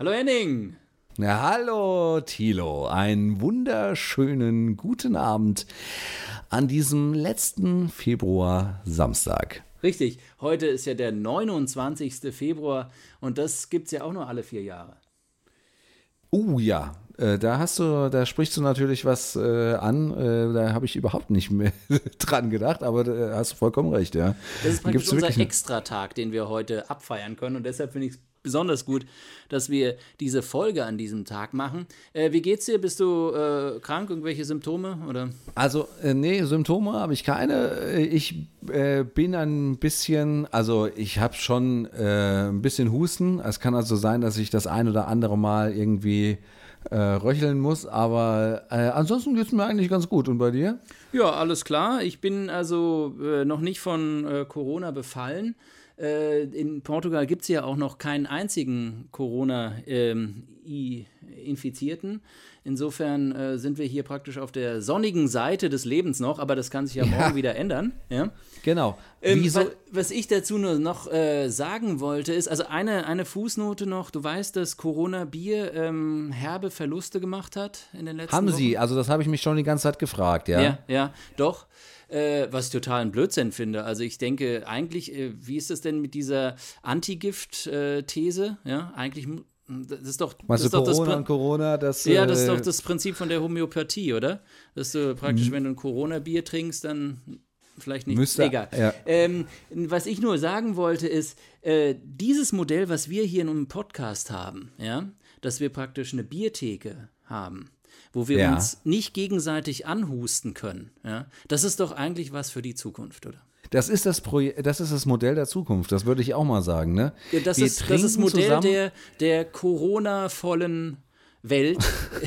Hallo Henning. Ja, hallo Thilo, einen wunderschönen guten Abend an diesem letzten Februar Samstag. Richtig, heute ist ja der 29. Februar und das gibt es ja auch nur alle vier Jahre. Oh uh, ja, äh, da hast du, da sprichst du natürlich was äh, an, äh, da habe ich überhaupt nicht mehr dran gedacht, aber da hast du vollkommen recht, ja. Das ist praktisch unser Extratag, den wir heute abfeiern können und deshalb finde ich es besonders gut, dass wir diese Folge an diesem Tag machen. Äh, wie geht's dir? Bist du äh, krank? Irgendwelche Symptome? Oder? Also, äh, nee, Symptome habe ich keine. Ich äh, bin ein bisschen, also ich habe schon äh, ein bisschen Husten. Es kann also sein, dass ich das ein oder andere Mal irgendwie äh, röcheln muss, aber äh, ansonsten geht es mir eigentlich ganz gut. Und bei dir? Ja, alles klar. Ich bin also äh, noch nicht von äh, Corona befallen. Äh, in Portugal gibt es ja auch noch keinen einzigen Corona-Infizierten. Ähm, Insofern äh, sind wir hier praktisch auf der sonnigen Seite des Lebens noch, aber das kann sich ja, ja. morgen wieder ändern. Ja? Genau. Ähm, was, was, ich dazu nur noch äh, sagen wollte, ist, also eine, eine Fußnote noch, du weißt, dass Corona-Bier ähm, herbe Verluste gemacht hat in den letzten Haben Wochen? sie, also das habe ich mich schon die ganze Zeit gefragt, ja. Ja, ja, doch. Äh, was ich total ein Blödsinn finde. Also ich denke eigentlich, äh, wie ist das denn mit dieser Antigift-These? Ja, eigentlich das ist doch, das ist doch Corona das Corona, das, Ja, das ist doch äh, das Prinzip von der Homöopathie, oder? Dass du praktisch, mhm. wenn du ein Corona-Bier trinkst, dann vielleicht nicht. Müsste, egal. Ja. Ähm, was ich nur sagen wollte, ist, äh, dieses Modell, was wir hier in einem Podcast haben, ja, dass wir praktisch eine Biertheke haben, wo wir ja. uns nicht gegenseitig anhusten können, ja, das ist doch eigentlich was für die Zukunft, oder? Das ist das, das ist das Modell der Zukunft, das würde ich auch mal sagen. Ne? Ja, das, ist, das ist Modell der, der Corona-vollen Welt,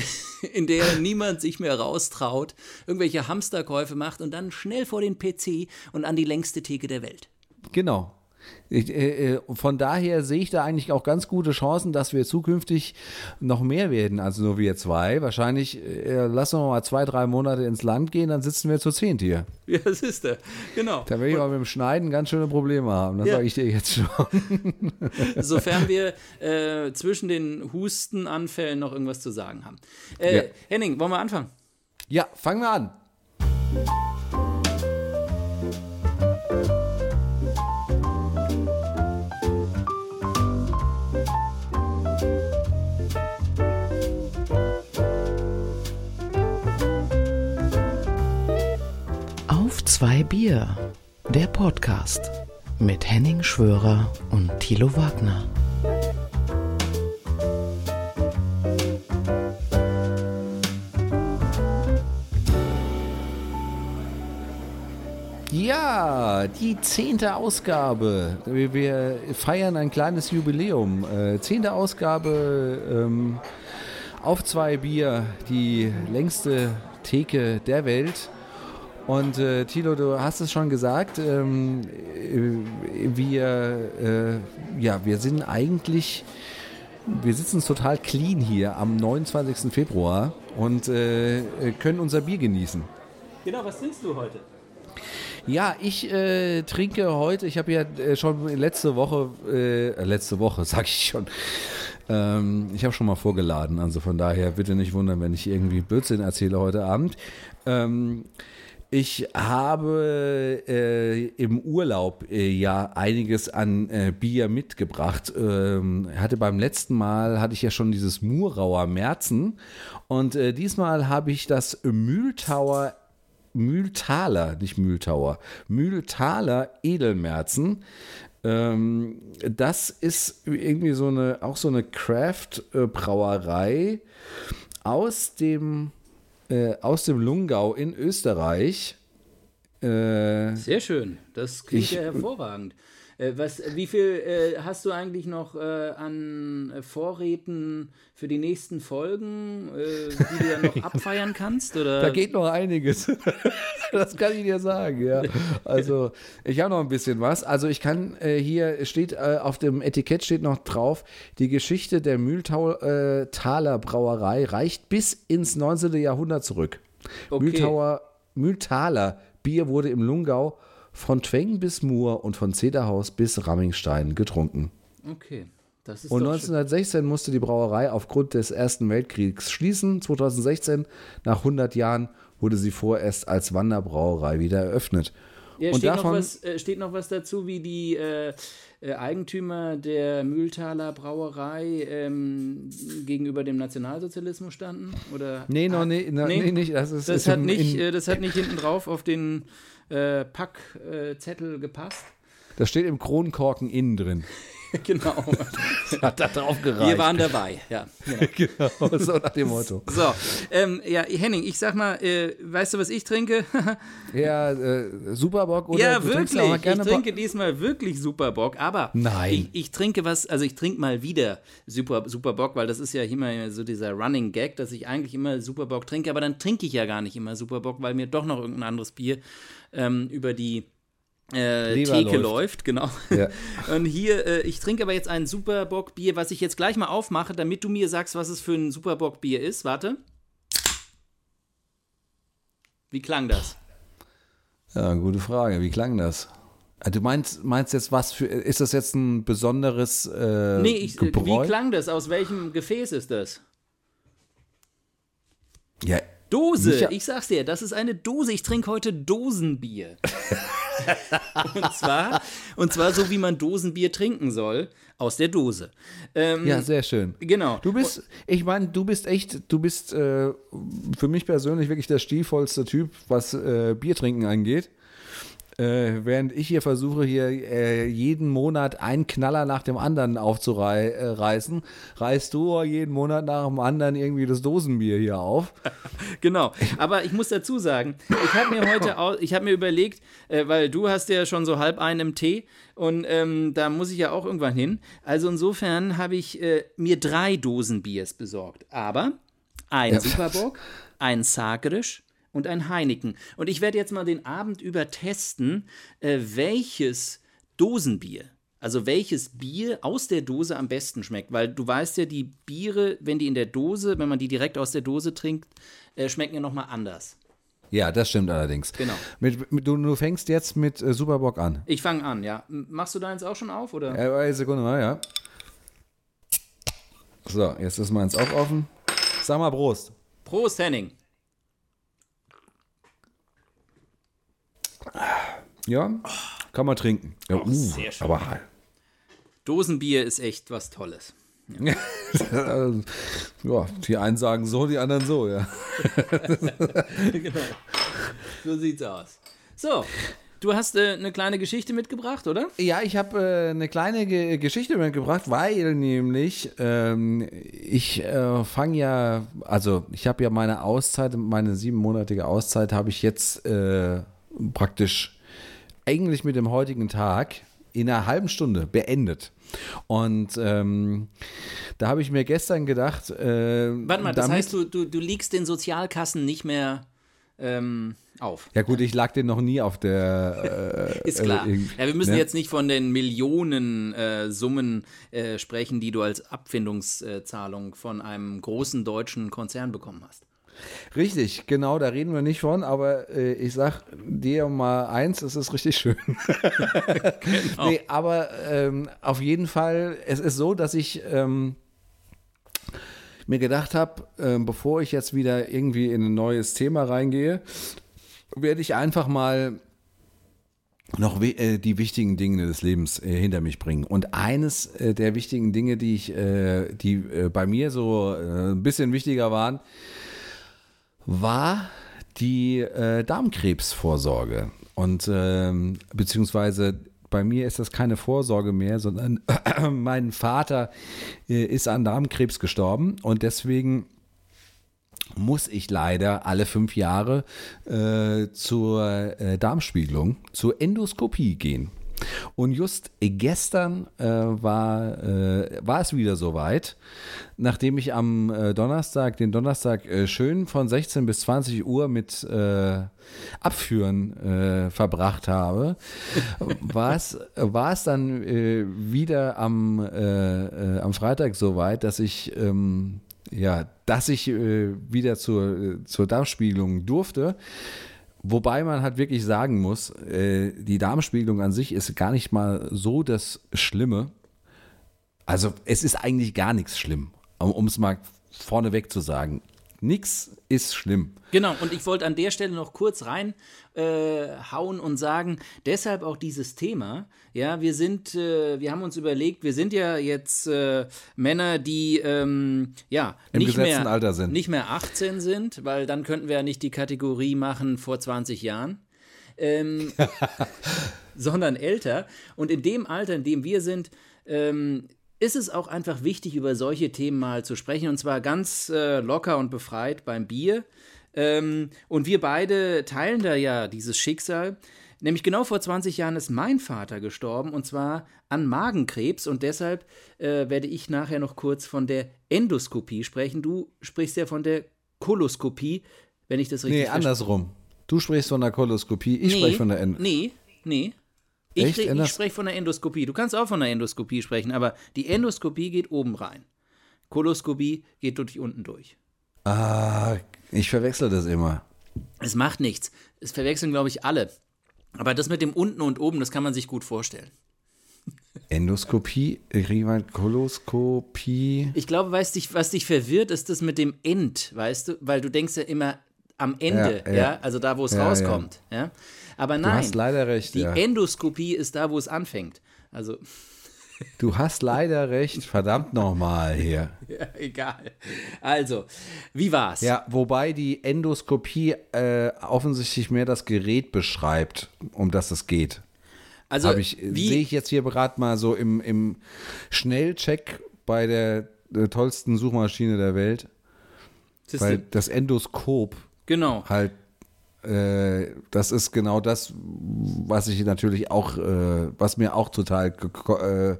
in der niemand sich mehr raustraut, irgendwelche Hamsterkäufe macht und dann schnell vor den PC und an die längste Theke der Welt. Genau. Ich, äh, äh, von daher sehe ich da eigentlich auch ganz gute Chancen, dass wir zukünftig noch mehr werden als nur wir zwei. Wahrscheinlich äh, lassen wir mal zwei, drei Monate ins Land gehen, dann sitzen wir zu zehnt hier. Ja, das ist der. Genau. Da werde ich aber mit dem Schneiden ganz schöne Probleme haben. Das ja. sage ich dir jetzt schon. Sofern wir äh, zwischen den Hustenanfällen noch irgendwas zu sagen haben. Äh, ja. Henning, wollen wir anfangen? Ja, fangen wir an. Zwei Bier, der Podcast mit Henning Schwörer und Thilo Wagner. Ja, die zehnte Ausgabe. Wir feiern ein kleines Jubiläum. Äh, zehnte Ausgabe ähm, auf zwei Bier, die längste Theke der Welt. Und äh, Thilo, du hast es schon gesagt, ähm, äh, wir, äh, ja, wir sind eigentlich, wir sitzen total clean hier am 29. Februar und äh, können unser Bier genießen. Genau, was trinkst du heute? Ja, ich äh, trinke heute, ich habe ja äh, schon letzte Woche, äh, letzte Woche, sag ich schon, ähm, ich habe schon mal vorgeladen, also von daher bitte nicht wundern, wenn ich irgendwie Blödsinn erzähle heute Abend. Ähm, ich habe äh, im Urlaub äh, ja einiges an äh, Bier mitgebracht. Ähm, hatte beim letzten Mal hatte ich ja schon dieses Murauer Märzen und äh, diesmal habe ich das Mühltauer Mühltaler, nicht Mühltauer, Mühltaler Edelmerzen. Ähm, das ist irgendwie so eine, auch so eine Craft-Brauerei aus dem äh, aus dem Lungau in Österreich. Äh, Sehr schön, das klingt ich, ja hervorragend. Äh, was, wie viel äh, hast du eigentlich noch äh, an Vorräten für die nächsten Folgen, die du dann noch abfeiern kannst? Oder? Da geht noch einiges. das kann ich dir sagen, ja. Also ich habe noch ein bisschen was. Also ich kann hier steht auf dem Etikett steht noch drauf, die Geschichte der Mühltaler Brauerei reicht bis ins 19. Jahrhundert zurück. Okay. Mühltauer, Mühltaler Bier wurde im Lungau von Tweng bis Mur und von Zederhaus bis Rammingstein getrunken. Okay. Das ist Und 1916 schön. musste die Brauerei aufgrund des Ersten Weltkriegs schließen. 2016, nach 100 Jahren, wurde sie vorerst als Wanderbrauerei wieder eröffnet. Ja, und steht, davon, noch was, äh, steht noch was dazu, wie die äh, äh, Eigentümer der Mühltaler Brauerei ähm, gegenüber dem Nationalsozialismus standen? Oder, nee, noch nee, nee, nee, nicht. Das, ist, das, ist hat nicht in, äh, das hat nicht hinten drauf auf den äh, Packzettel gepasst. Das steht im Kronkorken innen drin. genau. Hat da drauf gereicht. Wir waren dabei, ja. Genau, genau so nach dem Motto. So, ähm, ja, Henning, ich sag mal, äh, weißt du, was ich trinke? ja, äh, Superbock oder Ja, wirklich. ich trinke diesmal wirklich Superbock, aber Nein. Ich, ich, trinke was, also ich trinke mal wieder Super, Superbock, weil das ist ja immer so dieser Running Gag, dass ich eigentlich immer Superbock trinke, aber dann trinke ich ja gar nicht immer Superbock, weil mir doch noch irgendein anderes Bier ähm, über die äh, Theke läuft. läuft. genau. Ja. Und hier, äh, ich trinke aber jetzt ein Superbock-Bier, was ich jetzt gleich mal aufmache, damit du mir sagst, was es für ein Superbock-Bier ist. Warte. Wie klang das? Ja, gute Frage. Wie klang das? Ah, du meinst, meinst jetzt was für, ist das jetzt ein besonderes äh, Nee, ich, Gebräu? wie klang das? Aus welchem Gefäß ist das? Ja. Dose, ich sag's dir, das ist eine Dose. Ich trinke heute Dosenbier. und, zwar, und zwar so, wie man Dosenbier trinken soll, aus der Dose. Ähm, ja, sehr schön. Genau. Du bist, ich meine, du bist echt, du bist äh, für mich persönlich wirklich der stilvollste Typ, was äh, Bier trinken angeht. Äh, während ich hier versuche, hier äh, jeden Monat einen Knaller nach dem anderen aufzureißen, äh, reißt du jeden Monat nach dem anderen irgendwie das Dosenbier hier auf. genau. Aber ich muss dazu sagen, ich habe mir heute, auch, ich habe mir überlegt, äh, weil du hast ja schon so halb einen im Tee und ähm, da muss ich ja auch irgendwann hin. Also insofern habe ich äh, mir drei Dosen Biers besorgt. Aber ein ja. Superbock, ein Sagrisch und ein Heineken. Und ich werde jetzt mal den Abend über testen, äh, welches Dosenbier, also welches Bier aus der Dose am besten schmeckt. Weil du weißt ja, die Biere, wenn die in der Dose, wenn man die direkt aus der Dose trinkt, äh, schmecken ja nochmal anders. Ja, das stimmt allerdings. Genau. Mit, mit, du, du, fängst jetzt mit äh, Superbock an. Ich fange an, ja. Machst du deins auch schon auf, oder? Ja, eine Sekunde mal, ja. So, jetzt ist meins auch offen. Sag mal Prost. Prost, Henning. Ja, kann man trinken. Ja, oh, uh, sehr schön. Aber Dosenbier ist echt was Tolles. Ja. ja, die einen sagen so, die anderen so, ja. genau. So sieht's aus. So, Du hast äh, eine kleine Geschichte mitgebracht, oder? Ja, ich habe äh, eine kleine Ge Geschichte mitgebracht, weil nämlich ähm, ich äh, fange ja, also ich habe ja meine Auszeit, meine siebenmonatige Auszeit habe ich jetzt äh, praktisch eigentlich mit dem heutigen Tag in einer halben Stunde beendet. Und ähm, da habe ich mir gestern gedacht. Äh, Warte mal, das heißt, du, du, du liegst den Sozialkassen nicht mehr ähm, auf. Ja, gut, ich lag den noch nie auf der. Äh, Ist klar. Äh, ja, wir müssen ne? jetzt nicht von den Millionen äh, Summen äh, sprechen, die du als Abfindungszahlung von einem großen deutschen Konzern bekommen hast. Richtig, genau, da reden wir nicht von, aber äh, ich sag dir mal eins, es ist richtig schön. genau. Nee, aber ähm, auf jeden Fall, es ist so, dass ich ähm, mir gedacht habe, äh, bevor ich jetzt wieder irgendwie in ein neues Thema reingehe, werde ich einfach mal noch äh, die wichtigen Dinge des Lebens äh, hinter mich bringen. Und eines äh, der wichtigen Dinge, die ich, äh, die äh, bei mir so äh, ein bisschen wichtiger waren, war die äh, Darmkrebsvorsorge. Und ähm, beziehungsweise bei mir ist das keine Vorsorge mehr, sondern äh, mein Vater äh, ist an Darmkrebs gestorben und deswegen muss ich leider alle fünf Jahre äh, zur äh, Darmspiegelung, zur Endoskopie gehen. Und just gestern äh, war, äh, war es wieder soweit, nachdem ich am äh, Donnerstag, den Donnerstag äh, schön von 16 bis 20 Uhr mit äh, Abführen äh, verbracht habe, war es, war es dann wieder am, am Freitag soweit, dass ich ähm, ja, dass ich wieder zur, zur Darmspiegelung durfte. Wobei man halt wirklich sagen muss, äh, die Darmspiegelung an sich ist gar nicht mal so das Schlimme. Also es ist eigentlich gar nichts schlimm, um es mal vorneweg zu sagen. Nichts ist schlimm. Genau, und ich wollte an der Stelle noch kurz reinhauen äh, und sagen, deshalb auch dieses Thema. Ja, wir sind, äh, wir haben uns überlegt, wir sind ja jetzt äh, Männer, die ähm, ja Im nicht mehr, Alter sind. nicht mehr 18 sind, weil dann könnten wir ja nicht die Kategorie machen vor 20 Jahren. Ähm, sondern älter. Und in dem Alter, in dem wir sind, ähm, ist es auch einfach wichtig, über solche Themen mal zu sprechen. Und zwar ganz äh, locker und befreit beim Bier. Ähm, und wir beide teilen da ja dieses Schicksal. Nämlich genau vor 20 Jahren ist mein Vater gestorben und zwar an Magenkrebs und deshalb äh, werde ich nachher noch kurz von der Endoskopie sprechen. Du sprichst ja von der Koloskopie, wenn ich das richtig Nee, andersrum. Du sprichst von der Koloskopie, ich nee, spreche von der Endoskopie. Nee, nee. Ich, ich spreche von der Endoskopie. Du kannst auch von der Endoskopie sprechen, aber die Endoskopie geht oben rein. Koloskopie geht durch unten durch. Ah, ich verwechsel das immer. Es macht nichts. Es verwechseln, glaube ich, alle. Aber das mit dem unten und oben, das kann man sich gut vorstellen. Endoskopie, Koloskopie. Ich glaube, weißt du, was dich verwirrt, ist das mit dem End, weißt du? Weil du denkst ja immer am Ende, ja, ja. ja? also da, wo es ja, rauskommt. Ja. Aber nein, du hast leider recht, die Endoskopie ist da, wo es anfängt. Also. Du hast leider recht, verdammt nochmal hier. Ja, egal. Also, wie war's? Ja, wobei die Endoskopie äh, offensichtlich mehr das Gerät beschreibt, um das es geht. Also, ich, sehe ich jetzt hier gerade mal so im, im Schnellcheck bei der, der tollsten Suchmaschine der Welt. Weil das Endoskop genau. halt äh, das ist genau das, was ich natürlich auch, äh, was mir auch total äh,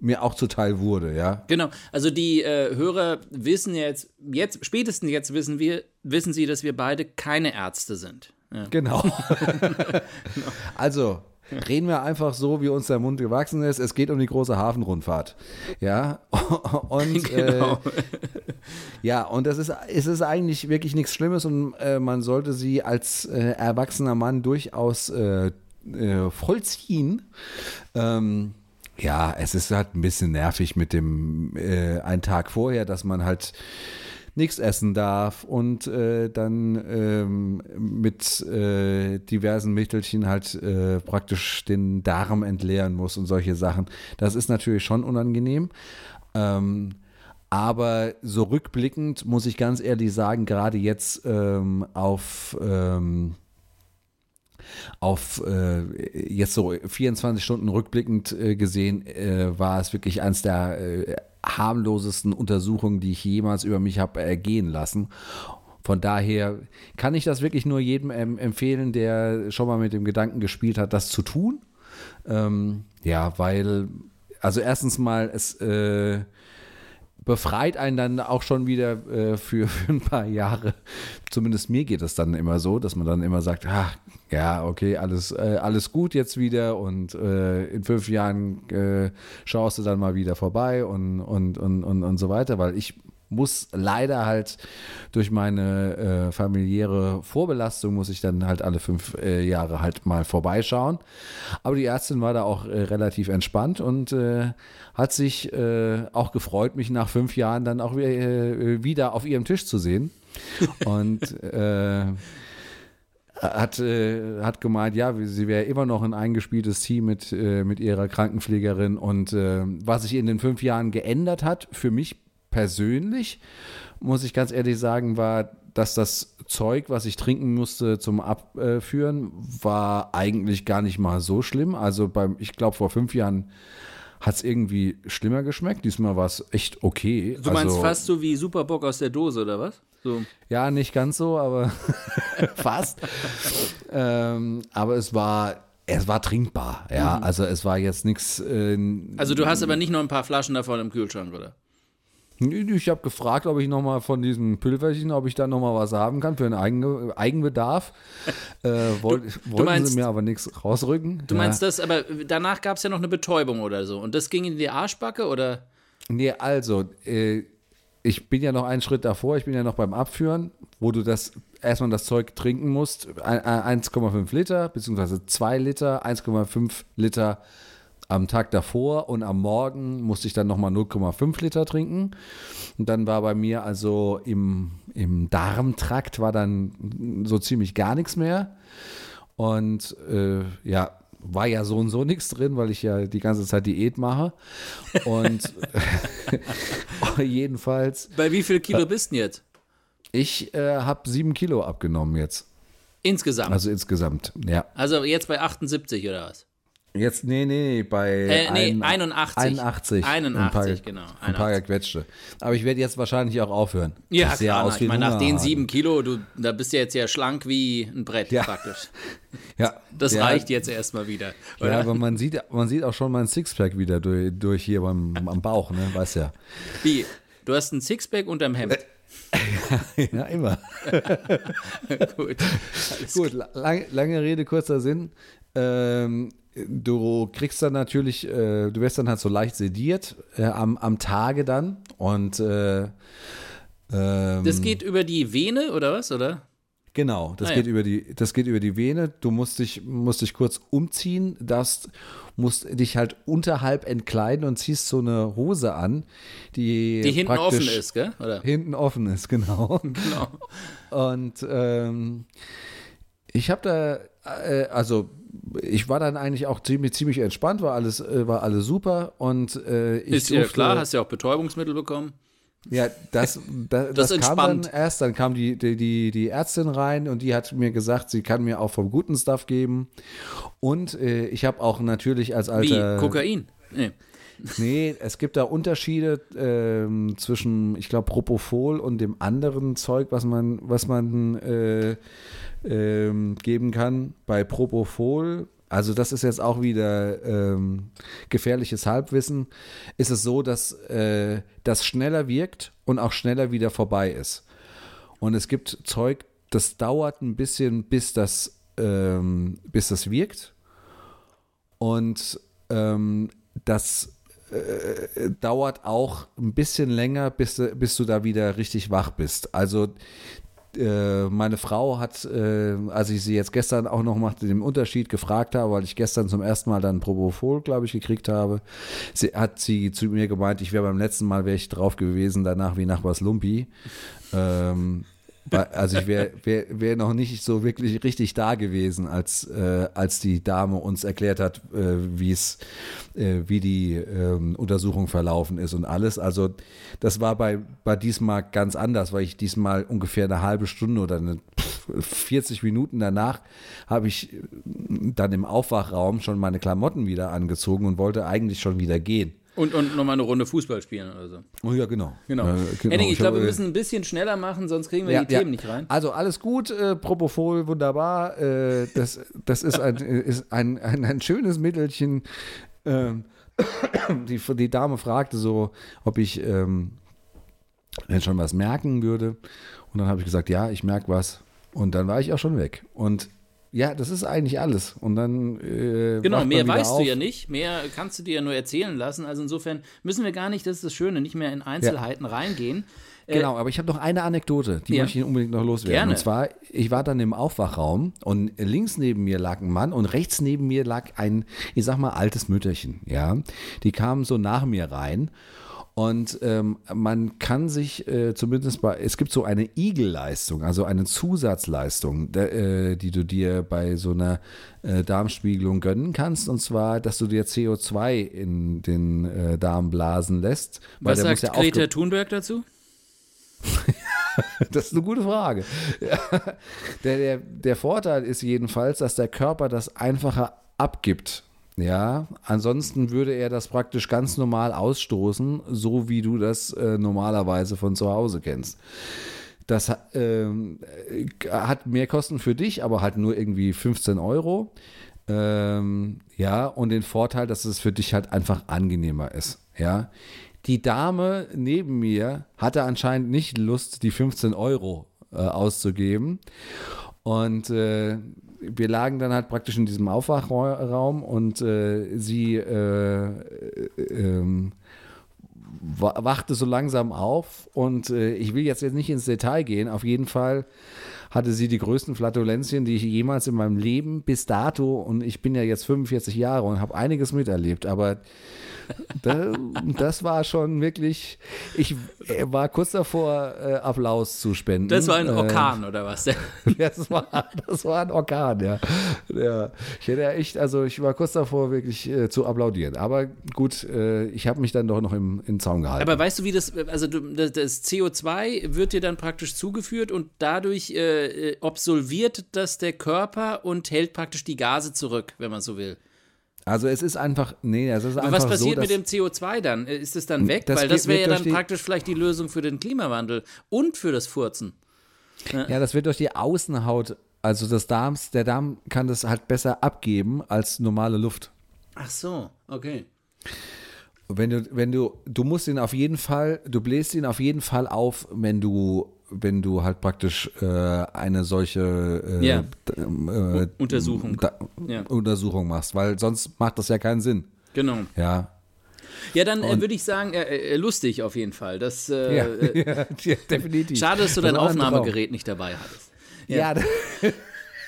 mir auch zuteil wurde, ja. Genau. Also die äh, Hörer wissen jetzt, jetzt, spätestens jetzt wissen wir, wissen sie, dass wir beide keine Ärzte sind. Ja. Genau. Also, Reden wir einfach so, wie uns der Mund gewachsen ist. Es geht um die große Hafenrundfahrt. Ja, und genau. äh, ja, und das ist, es ist eigentlich wirklich nichts Schlimmes und äh, man sollte sie als äh, erwachsener Mann durchaus äh, äh, vollziehen. Ähm, ja, es ist halt ein bisschen nervig mit dem äh, einen Tag vorher, dass man halt nichts essen darf und äh, dann ähm, mit äh, diversen Mittelchen halt äh, praktisch den Darm entleeren muss und solche Sachen. Das ist natürlich schon unangenehm. Ähm, aber so rückblickend muss ich ganz ehrlich sagen, gerade jetzt ähm, auf ähm, auf äh, jetzt so 24 Stunden rückblickend äh, gesehen, äh, war es wirklich eines der äh, harmlosesten Untersuchungen, die ich jemals über mich habe ergehen lassen. Von daher kann ich das wirklich nur jedem ähm, empfehlen, der schon mal mit dem Gedanken gespielt hat, das zu tun. Ähm, ja, weil, also erstens mal, es äh, befreit einen dann auch schon wieder äh, für, für ein paar Jahre. Zumindest mir geht es dann immer so, dass man dann immer sagt, ach, ja, okay, alles, äh, alles gut jetzt wieder und äh, in fünf Jahren äh, schaust du dann mal wieder vorbei und, und, und, und, und so weiter, weil ich muss leider halt durch meine äh, familiäre Vorbelastung muss ich dann halt alle fünf äh, Jahre halt mal vorbeischauen. Aber die Ärztin war da auch äh, relativ entspannt und äh, hat sich äh, auch gefreut, mich nach fünf Jahren dann auch äh, wieder auf ihrem Tisch zu sehen. Und hat, äh, hat gemeint, ja, sie wäre immer noch ein eingespieltes Team mit, äh, mit ihrer Krankenpflegerin. Und äh, was sich in den fünf Jahren geändert hat, für mich persönlich, muss ich ganz ehrlich sagen, war, dass das Zeug, was ich trinken musste zum Abführen, war eigentlich gar nicht mal so schlimm. Also beim, ich glaube, vor fünf Jahren hat es irgendwie schlimmer geschmeckt. Diesmal war es echt okay. Du meinst also, fast so wie Superbock aus der Dose, oder was? So. Ja, nicht ganz so, aber fast. ähm, aber es war es war trinkbar, ja. Mhm. Also es war jetzt nichts. Äh, also du hast aber nicht noch ein paar Flaschen davon im Kühlschrank, oder? Ich habe gefragt, ob ich nochmal von diesem Pülverchen, ob ich da nochmal was haben kann für einen Eigen, Eigenbedarf. äh, wollt, du, wollten meinst, sie mir aber nichts rausrücken. Du ja. meinst das, aber danach gab es ja noch eine Betäubung oder so. Und das ging in die Arschbacke, oder? Nee, also, äh, ich bin ja noch einen Schritt davor, ich bin ja noch beim Abführen, wo du das erstmal das Zeug trinken musst. 1,5 Liter, beziehungsweise 2 Liter, 1,5 Liter am Tag davor und am Morgen musste ich dann nochmal 0,5 Liter trinken. Und dann war bei mir also im, im Darmtrakt war dann so ziemlich gar nichts mehr. Und äh, ja, war ja so und so nichts drin, weil ich ja die ganze Zeit Diät mache. Und jedenfalls. Bei wie viel Kilo bist du jetzt? Ich äh, habe sieben Kilo abgenommen jetzt. Insgesamt? Also insgesamt, ja. Also jetzt bei 78 oder was? Jetzt, nee, nee, bei äh, nee, ein, 81. 81. 81, ein paar, genau. 81. Ein paar gequetschte. Aber ich werde jetzt wahrscheinlich auch aufhören. Ja, das klar. Aus ich meine, nach den sieben Kilo, du, da bist du jetzt ja schlank wie ein Brett ja. praktisch. Ja. Das ja. reicht jetzt erstmal wieder. Oder? Ja, aber man sieht, man sieht auch schon mein Sixpack wieder durch, durch hier beim, am Bauch, ne? Weißt ja. Wie? Du hast ein Sixpack unterm Hemd. ja, immer. Gut. Gut, lang, lange Rede, kurzer Sinn. Ähm, du kriegst dann natürlich, äh, du wirst dann halt so leicht sediert äh, am, am Tage dann und äh, ähm, das geht über die Vene oder was, oder? Genau, das Ah, ja. geht über die, das geht über die Vene. Du musst dich, musst dich kurz umziehen, das musst dich halt unterhalb entkleiden und ziehst so eine Hose an, die, Die hinten offen ist, gell? Oder? Hinten offen ist, genau. Genau. Und ähm, ich habe da, äh, also ich war dann eigentlich auch ziemlich, ziemlich entspannt, war alles, äh, war alles super und äh, ich Ist dir durfte- klar, hast ja auch Betäubungsmittel bekommen. ja, das, da, das, kam entspannt. dann erst, dann kam die, die, die, die Ärztin rein und die hat mir gesagt, sie kann mir auch vom guten Stuff geben. Und äh, ich habe auch natürlich als Wie? alter. Kokain? Nee. Nee, es gibt da Unterschiede ähm, zwischen, ich glaube, Propofol und dem anderen Zeug, was man, was man äh, ähm, geben kann. Bei Propofol, also das ist jetzt auch wieder ähm, gefährliches Halbwissen, ist es so, dass äh, das schneller wirkt und auch schneller wieder vorbei ist. Und es gibt Zeug, das dauert ein bisschen, bis das, ähm, bis das wirkt. Und ähm, das äh, dauert auch ein bisschen länger, bis, bis du da wieder richtig wach bist. Also äh, meine Frau hat, äh, als ich sie jetzt gestern auch noch mal den Unterschied gefragt habe, weil ich gestern zum ersten Mal dann Propofol, glaube ich, gekriegt habe, sie, hat sie zu mir gemeint, ich wäre beim letzten Mal wäre ich drauf gewesen, danach wie nach was Lumpi. Ähm, also ich wäre wär, wär noch nicht so wirklich richtig da gewesen, als, äh, als die Dame uns erklärt hat, äh, wie es, äh, wie die ähm, Untersuchung verlaufen ist und alles. Also das war bei, bei diesmal ganz anders, weil ich diesmal ungefähr eine halbe Stunde oder eine, pff, 40 Minuten danach habe ich äh, dann im Aufwachraum schon meine Klamotten wieder angezogen und wollte eigentlich schon wieder gehen. Und, und nochmal eine Runde Fußball spielen oder so. Oh ja, genau. Genau. Äh, Henning, ich glaube, habe, wir äh, müssen ein bisschen schneller machen, sonst kriegen wir Ja, die ja. Themen nicht rein. Also alles gut, äh, Propofol, wunderbar. Äh, das, das ist, ein, ist ein, ein, ein schönes Mittelchen. Ähm, die, die Dame fragte so, ob ich ähm, denn schon was merken würde. Und dann habe ich gesagt, ja, ich merke was. Und dann war ich auch schon weg. Und ja, das ist eigentlich alles. Und dann äh, Genau, mehr weißt auf. du ja nicht, mehr kannst du dir ja nur erzählen lassen. Also insofern müssen wir gar nicht, das ist das Schöne, nicht mehr in Einzelheiten reingehen. Äh, Genau, aber ich habe noch eine Anekdote, die Ja. möchte ich unbedingt noch loswerden. Gerne. Und zwar, ich war dann im Aufwachraum und links neben mir lag ein Mann und rechts neben mir lag ein, ich sag mal, altes Mütterchen. Ja, die kamen so nach mir rein. Und ähm, man kann sich äh, zumindest bei, es gibt so eine Igel-Leistung, also eine Zusatzleistung, der, äh, die du dir bei so einer äh, Darmspiegelung gönnen kannst. Und zwar, dass du dir CO2 in den äh, Darm blasen lässt. was sagt ja Greta Thunberg dazu? Das ist eine gute Frage. Der, der, der Vorteil ist jedenfalls, dass der Körper das einfacher abgibt. Ja, ansonsten würde er das praktisch ganz normal ausstoßen, so wie du das äh, normalerweise von zu Hause kennst. Das ähm, äh, hat mehr Kosten für dich, aber halt nur irgendwie 15 Euro. Ähm, ja, und den Vorteil, dass es für dich halt einfach angenehmer ist. Ja, die Dame neben mir hatte anscheinend nicht Lust, die 15 Euro äh, auszugeben. Und äh, wir lagen dann halt praktisch in diesem Aufwachraum und äh, sie äh, äh, ähm, wa- wachte so langsam auf und äh, ich will jetzt, jetzt nicht ins Detail gehen, auf jeden Fall hatte sie die größten Flatulenzien, die ich jemals in meinem Leben bis dato, und ich bin ja jetzt 45 Jahre und habe einiges miterlebt, aber das, das war schon wirklich, ich war kurz davor, äh, Applaus zu spenden. Das war ein Orkan äh, oder was? das, war, das war ein Orkan, ja. ja. Ich hätte ja echt, also ich war kurz davor, wirklich äh, zu applaudieren. Aber gut, äh, ich habe mich dann doch noch im, im Zaum gehalten. Aber weißt du, wie das, also das, das CO2 wird dir dann praktisch zugeführt und dadurch äh, absolviert das der Körper und hält praktisch die Gase zurück, wenn man so will. Also es ist einfach, nee, es ist Aber einfach was passiert so, mit dem CO2 dann? Ist es dann weg? Das Weil das wäre ja dann praktisch vielleicht die Lösung für den Klimawandel und für das Furzen. Ja. ja, das wird durch die Außenhaut, also des Darms, der Darm kann das halt besser abgeben als normale Luft. Ach so, okay. Wenn du, wenn du, du musst ihn auf jeden Fall, du bläst ihn auf jeden Fall auf, wenn du wenn du halt praktisch äh, eine solche äh, ja. äh, Untersuchung. Da, ja. Untersuchung machst, weil sonst macht das ja keinen Sinn. Genau. Ja. Ja, dann äh, würde ich sagen, äh, lustig auf jeden Fall. Das, äh, ja, ja, definitiv. Schade, dass du dein Aufnahmegerät nicht dabei hattest. Ja.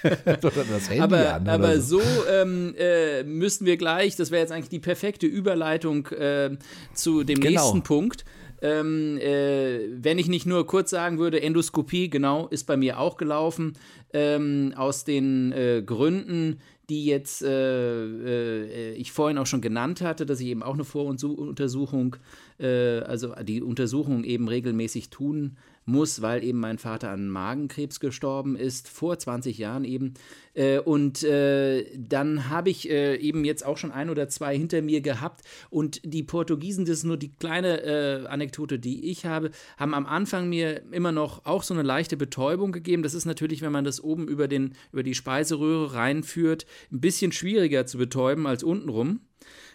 aber, an, aber so, so ähm, äh, müssten wir gleich, das wäre jetzt eigentlich die perfekte Überleitung äh, zu dem genau. nächsten Punkt. Ähm, äh, wenn ich nicht nur kurz sagen würde, Endoskopie, genau, ist bei mir auch gelaufen, ähm, aus den äh, Gründen, die jetzt äh, äh ich vorhin auch schon genannt hatte, dass ich eben auch eine Voruntersuchung, äh, also die Untersuchung eben regelmäßig tun muss, weil eben mein Vater an Magenkrebs gestorben ist, vor 20 Jahren eben. Äh, und äh, dann habe ich äh, eben jetzt auch schon ein oder zwei hinter mir gehabt. Und die Portugiesen, das ist nur die kleine äh, Anekdote, die ich habe, haben am Anfang mir immer noch auch so eine leichte Betäubung gegeben. Das ist natürlich, wenn man das oben über, den, über die Speiseröhre reinführt, ein bisschen schwieriger zu betäuben als untenrum.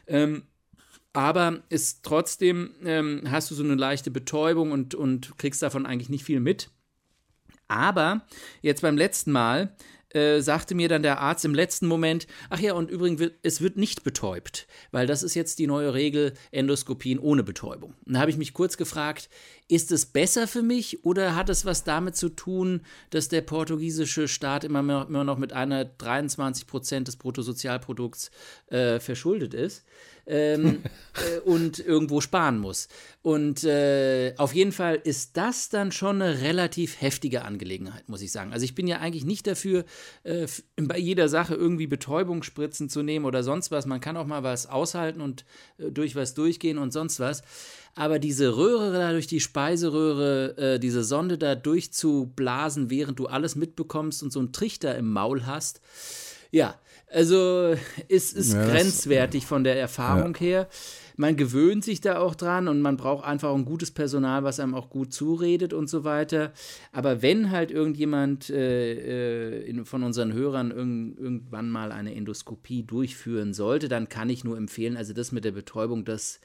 Ähm, aber ist trotzdem, ähm, hast du so eine leichte Betäubung und, und kriegst davon eigentlich nicht viel mit. Aber jetzt beim letzten Mal äh, sagte mir dann der Arzt im letzten Moment, ach ja, und übrigens, es wird nicht betäubt, weil das ist jetzt die neue Regel, Endoskopien ohne Betäubung. Und da habe ich mich kurz gefragt, ist es besser für mich oder hat es was damit zu tun, dass der portugiesische Staat immer, mehr, immer noch mit einer 23 Prozent des Bruttosozialprodukts äh, verschuldet ist? ähm, äh, und irgendwo sparen muss. Und äh, auf jeden Fall ist das dann schon eine relativ heftige Angelegenheit, muss ich sagen. Also ich bin ja eigentlich nicht dafür, äh, bei jeder Sache irgendwie Betäubungsspritzen zu nehmen oder sonst was. Man kann auch mal was aushalten und äh, durch was durchgehen und sonst was. Aber diese Röhre da durch die Speiseröhre, äh, diese Sonde da durchzublasen, während du alles mitbekommst und so einen Trichter im Maul hast, ja, also es ist ja, grenzwertig von der Erfahrung ja. her. Man gewöhnt sich da auch dran und man braucht einfach ein gutes Personal, was einem auch gut zuredet und so weiter. Aber wenn halt irgendjemand äh, äh in, von unseren Hörern irg irgendwann mal eine Endoskopie durchführen sollte, dann kann ich nur empfehlen, also das mit der Betäubung, das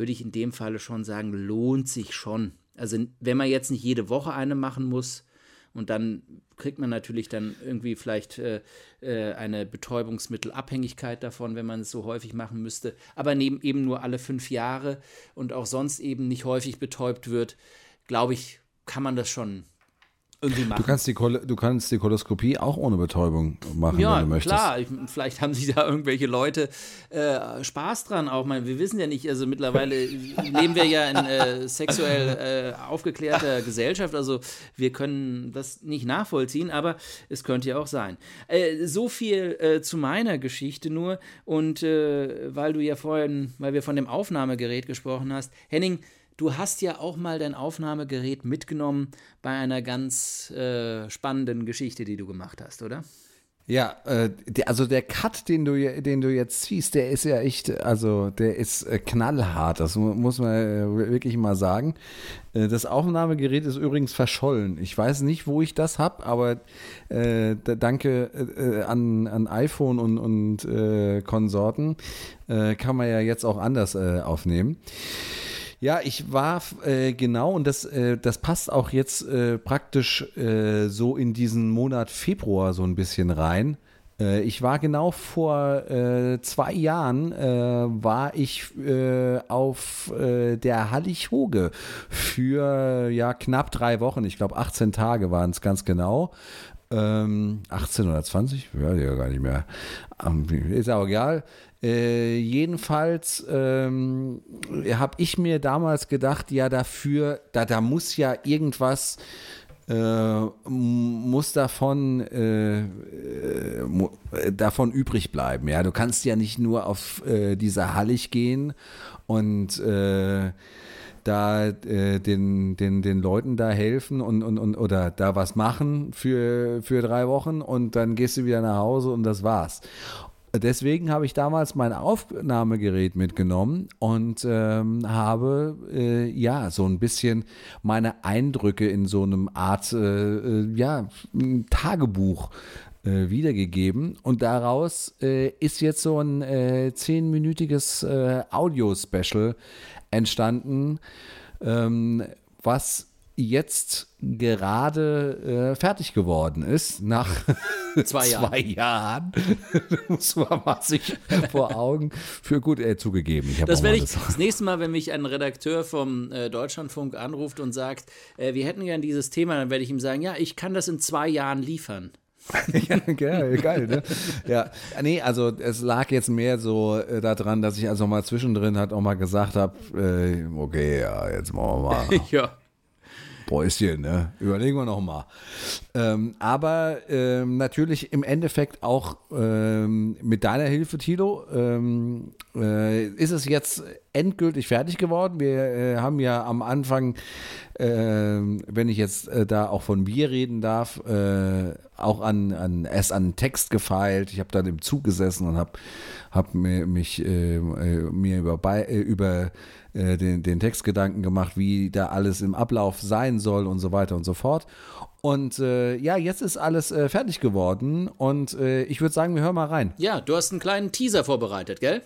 würde ich in dem Falle schon sagen, lohnt sich schon. Also wenn man jetzt nicht jede Woche eine machen muss, und dann kriegt man natürlich dann irgendwie vielleicht äh, äh, eine Betäubungsmittelabhängigkeit davon, wenn man es so häufig machen müsste. Aber neben eben nur alle fünf Jahre und auch sonst eben nicht häufig betäubt wird, glaube ich, kann man das schon irgendwie machen. Du kannst die, Kol du kannst die Koloskopie auch ohne Betäubung machen, ja, wenn du möchtest. Klar, ich, vielleicht haben sich da irgendwelche Leute äh, Spaß dran auch. Meine, wir wissen ja nicht, also mittlerweile leben wir ja in äh, sexuell äh, aufgeklärter Gesellschaft, also wir können das nicht nachvollziehen, aber es könnte ja auch sein. Äh, so viel äh, zu meiner Geschichte nur und äh, weil du ja vorhin, weil wir von dem Aufnahmegerät gesprochen hast, Henning, Du hast ja auch mal dein Aufnahmegerät mitgenommen bei einer ganz äh, spannenden Geschichte, die du gemacht hast, oder? Ja, äh, also der Cut, den du, den du jetzt ziehst, der ist ja echt, also der ist äh, knallhart, das muss man äh, wirklich mal sagen. Das Aufnahmegerät ist übrigens verschollen. Ich weiß nicht, wo ich das habe, aber äh, danke äh, an, an iPhone und, und Konsorten kann man ja jetzt auch anders aufnehmen. Ja, ich war äh, genau und das, äh, das passt auch jetzt äh, praktisch äh, so in diesen Monat Februar so ein bisschen rein. Äh, ich war genau vor äh, zwei Jahren, war ich auf der Hallig-Hoge für ja knapp drei Wochen, ich glaube 18 Tage waren es ganz genau. Ähm, 18 oder 20? Ja, ja gar nicht mehr. Ähm, ist auch egal. Äh, jedenfalls ähm, habe ich mir damals gedacht, ja, dafür, da, da muss ja irgendwas äh, muss davon, äh, äh, davon übrig bleiben. Ja, du kannst ja nicht nur auf äh, diese Hallig gehen und äh, da äh, den, den, den Leuten da helfen und, und, und oder da was machen für, für drei Wochen und dann gehst du wieder nach Hause und das war's deswegen habe ich damals mein Aufnahmegerät mitgenommen und ähm, habe äh, ja so ein bisschen meine Eindrücke in so einem Art äh, äh ja Tagebuch äh, wiedergegeben. Und daraus äh, ist jetzt so ein äh, zehnminütiges Audio-Special entstanden, ähm, was jetzt gerade äh, fertig geworden ist, nach zwei, zwei Jahren. muss man mal sich vor Augen für gut äh, zugegeben. das werde ich das, das, nächste Mal, wenn mich ein Redakteur vom äh, Deutschlandfunk anruft und sagt, äh, wir hätten gern dieses Thema, dann werde ich ihm sagen, ja, ich kann das in zwei Jahren liefern. ja, geil, geil, ne? Ja, nee, also es lag jetzt mehr so äh, daran, dass ich also mal zwischendrin halt auch mal gesagt habe, äh, okay, ja, jetzt machen wir mal. ja. Päuschen, ne? Überlegen wir nochmal. Ähm, aber ähm, natürlich im Endeffekt auch ähm, mit deiner Hilfe, Tilo, ähm, äh, ist es jetzt endgültig fertig geworden. Wir äh, haben ja am Anfang, äh, wenn ich jetzt äh, da auch von mir reden darf, äh, auch an, an erst an Text gefeilt. Ich habe dann im Zug gesessen und habe hab mir, mich äh, mir über, über äh, den, den Textgedanken gemacht, wie da alles im Ablauf sein soll und so weiter und so fort. Und äh, ja, jetzt ist alles äh, fertig geworden und äh, ich würde sagen, wir hören mal rein. Ja, du hast einen kleinen Teaser vorbereitet, gell?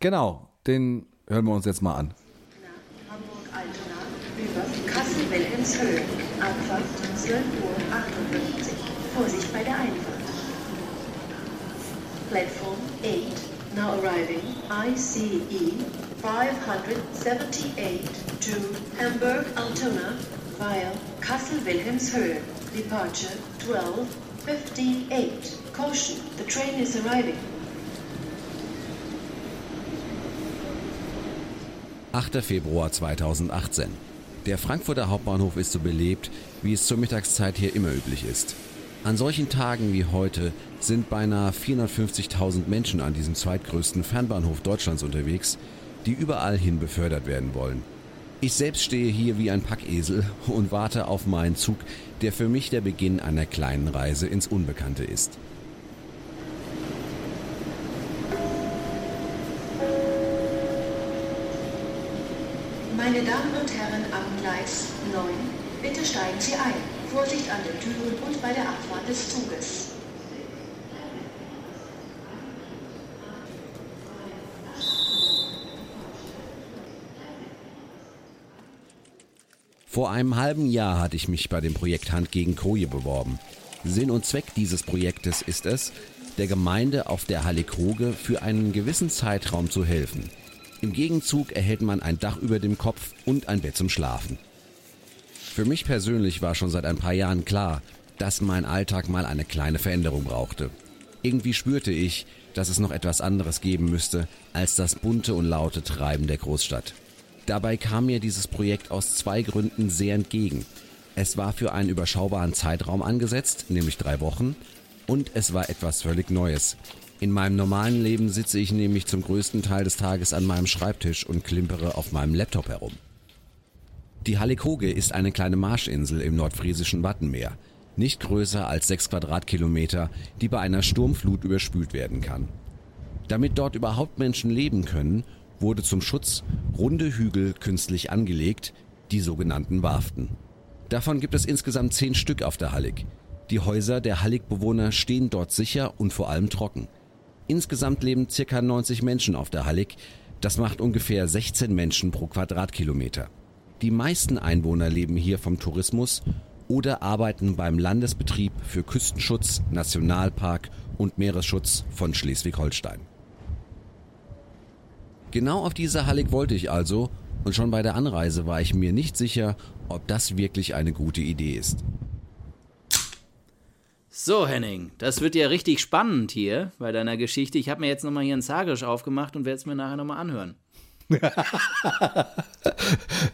Genau, den hören wir uns jetzt mal an. Hamburg-Altona über Kassel-Wilhelmshöhe. Abfahrt 12.58 Uhr. Vorsicht bei der Einfahrt. Platform 8, now arriving ICE 578 to Hamburg-Altona via Kassel-Wilhelmshöhe. Departure 12.58. Caution, the train is arriving. 8. Februar 2018. Der Frankfurter Hauptbahnhof ist so belebt, wie es zur Mittagszeit hier immer üblich ist. An solchen Tagen wie heute sind beinahe 450.000 Menschen an diesem zweitgrößten Fernbahnhof Deutschlands unterwegs, die überall hin befördert werden wollen. Ich selbst stehe hier wie ein Packesel und warte auf meinen Zug, der für mich der Beginn einer kleinen Reise ins Unbekannte ist. Meine Damen und Herren am Gleis 9, bitte steigen Sie ein. Vorsicht an den Türen und bei der Abfahrt des Zuges. Vor einem halben Jahr hatte ich mich bei dem Projekt Hand gegen Koje beworben. Sinn und Zweck dieses Projektes ist es, der Gemeinde auf der Hallig-Hoge für einen gewissen Zeitraum zu helfen. Im Gegenzug erhält man ein Dach über dem Kopf und ein Bett zum Schlafen. Für mich persönlich war schon seit ein paar Jahren klar, dass mein Alltag mal eine kleine Veränderung brauchte. Irgendwie spürte ich, dass es noch etwas anderes geben müsste als das bunte und laute Treiben der Großstadt. Dabei kam mir dieses Projekt aus zwei Gründen sehr entgegen. Es war für einen überschaubaren Zeitraum angesetzt, nämlich drei Wochen, und es war etwas völlig Neues. In meinem normalen Leben sitze ich nämlich zum größten Teil des Tages an meinem Schreibtisch und klimpere auf meinem Laptop herum. Die Hallig-Hoge ist eine kleine Marschinsel im nordfriesischen Wattenmeer, nicht größer als sechs Quadratkilometer, die bei einer Sturmflut überspült werden kann. Damit dort überhaupt Menschen leben können, wurde zum Schutz runde Hügel künstlich angelegt, die sogenannten Warften. Davon gibt es insgesamt zehn Stück auf der Hallig. Die Häuser der Hallig-Bewohner stehen dort sicher und vor allem trocken. Insgesamt leben circa 90 Menschen auf der Hallig. Das macht ungefähr 16 Menschen pro Quadratkilometer. Die meisten Einwohner leben hier vom Tourismus oder arbeiten beim Landesbetrieb für Küstenschutz, Nationalpark und Meeresschutz von Schleswig-Holstein. Genau auf diese Hallig wollte ich also und schon bei der Anreise war ich mir nicht sicher, ob das wirklich eine gute Idee ist. So, Henning, das wird ja richtig spannend hier bei deiner Geschichte. Ich habe mir jetzt nochmal hier ein Sagrisch aufgemacht und werde es mir nachher nochmal anhören.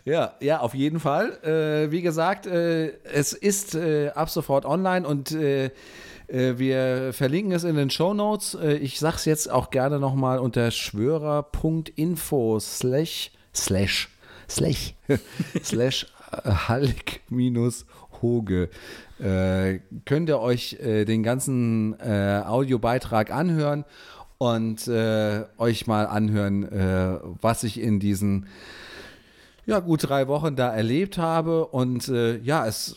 ja, ja, auf jeden Fall. Äh, wie gesagt, äh, es ist äh, ab sofort online und äh, wir verlinken es in den Show Notes. Äh, ich sage es jetzt auch gerne nochmal unter schwörer.info slash slash slash slash hallig minus Hoge. Äh, könnt ihr euch äh, den ganzen äh, Audiobeitrag anhören und äh, euch mal anhören, äh, was ich in diesen ja, gut drei Wochen da erlebt habe und äh, ja, es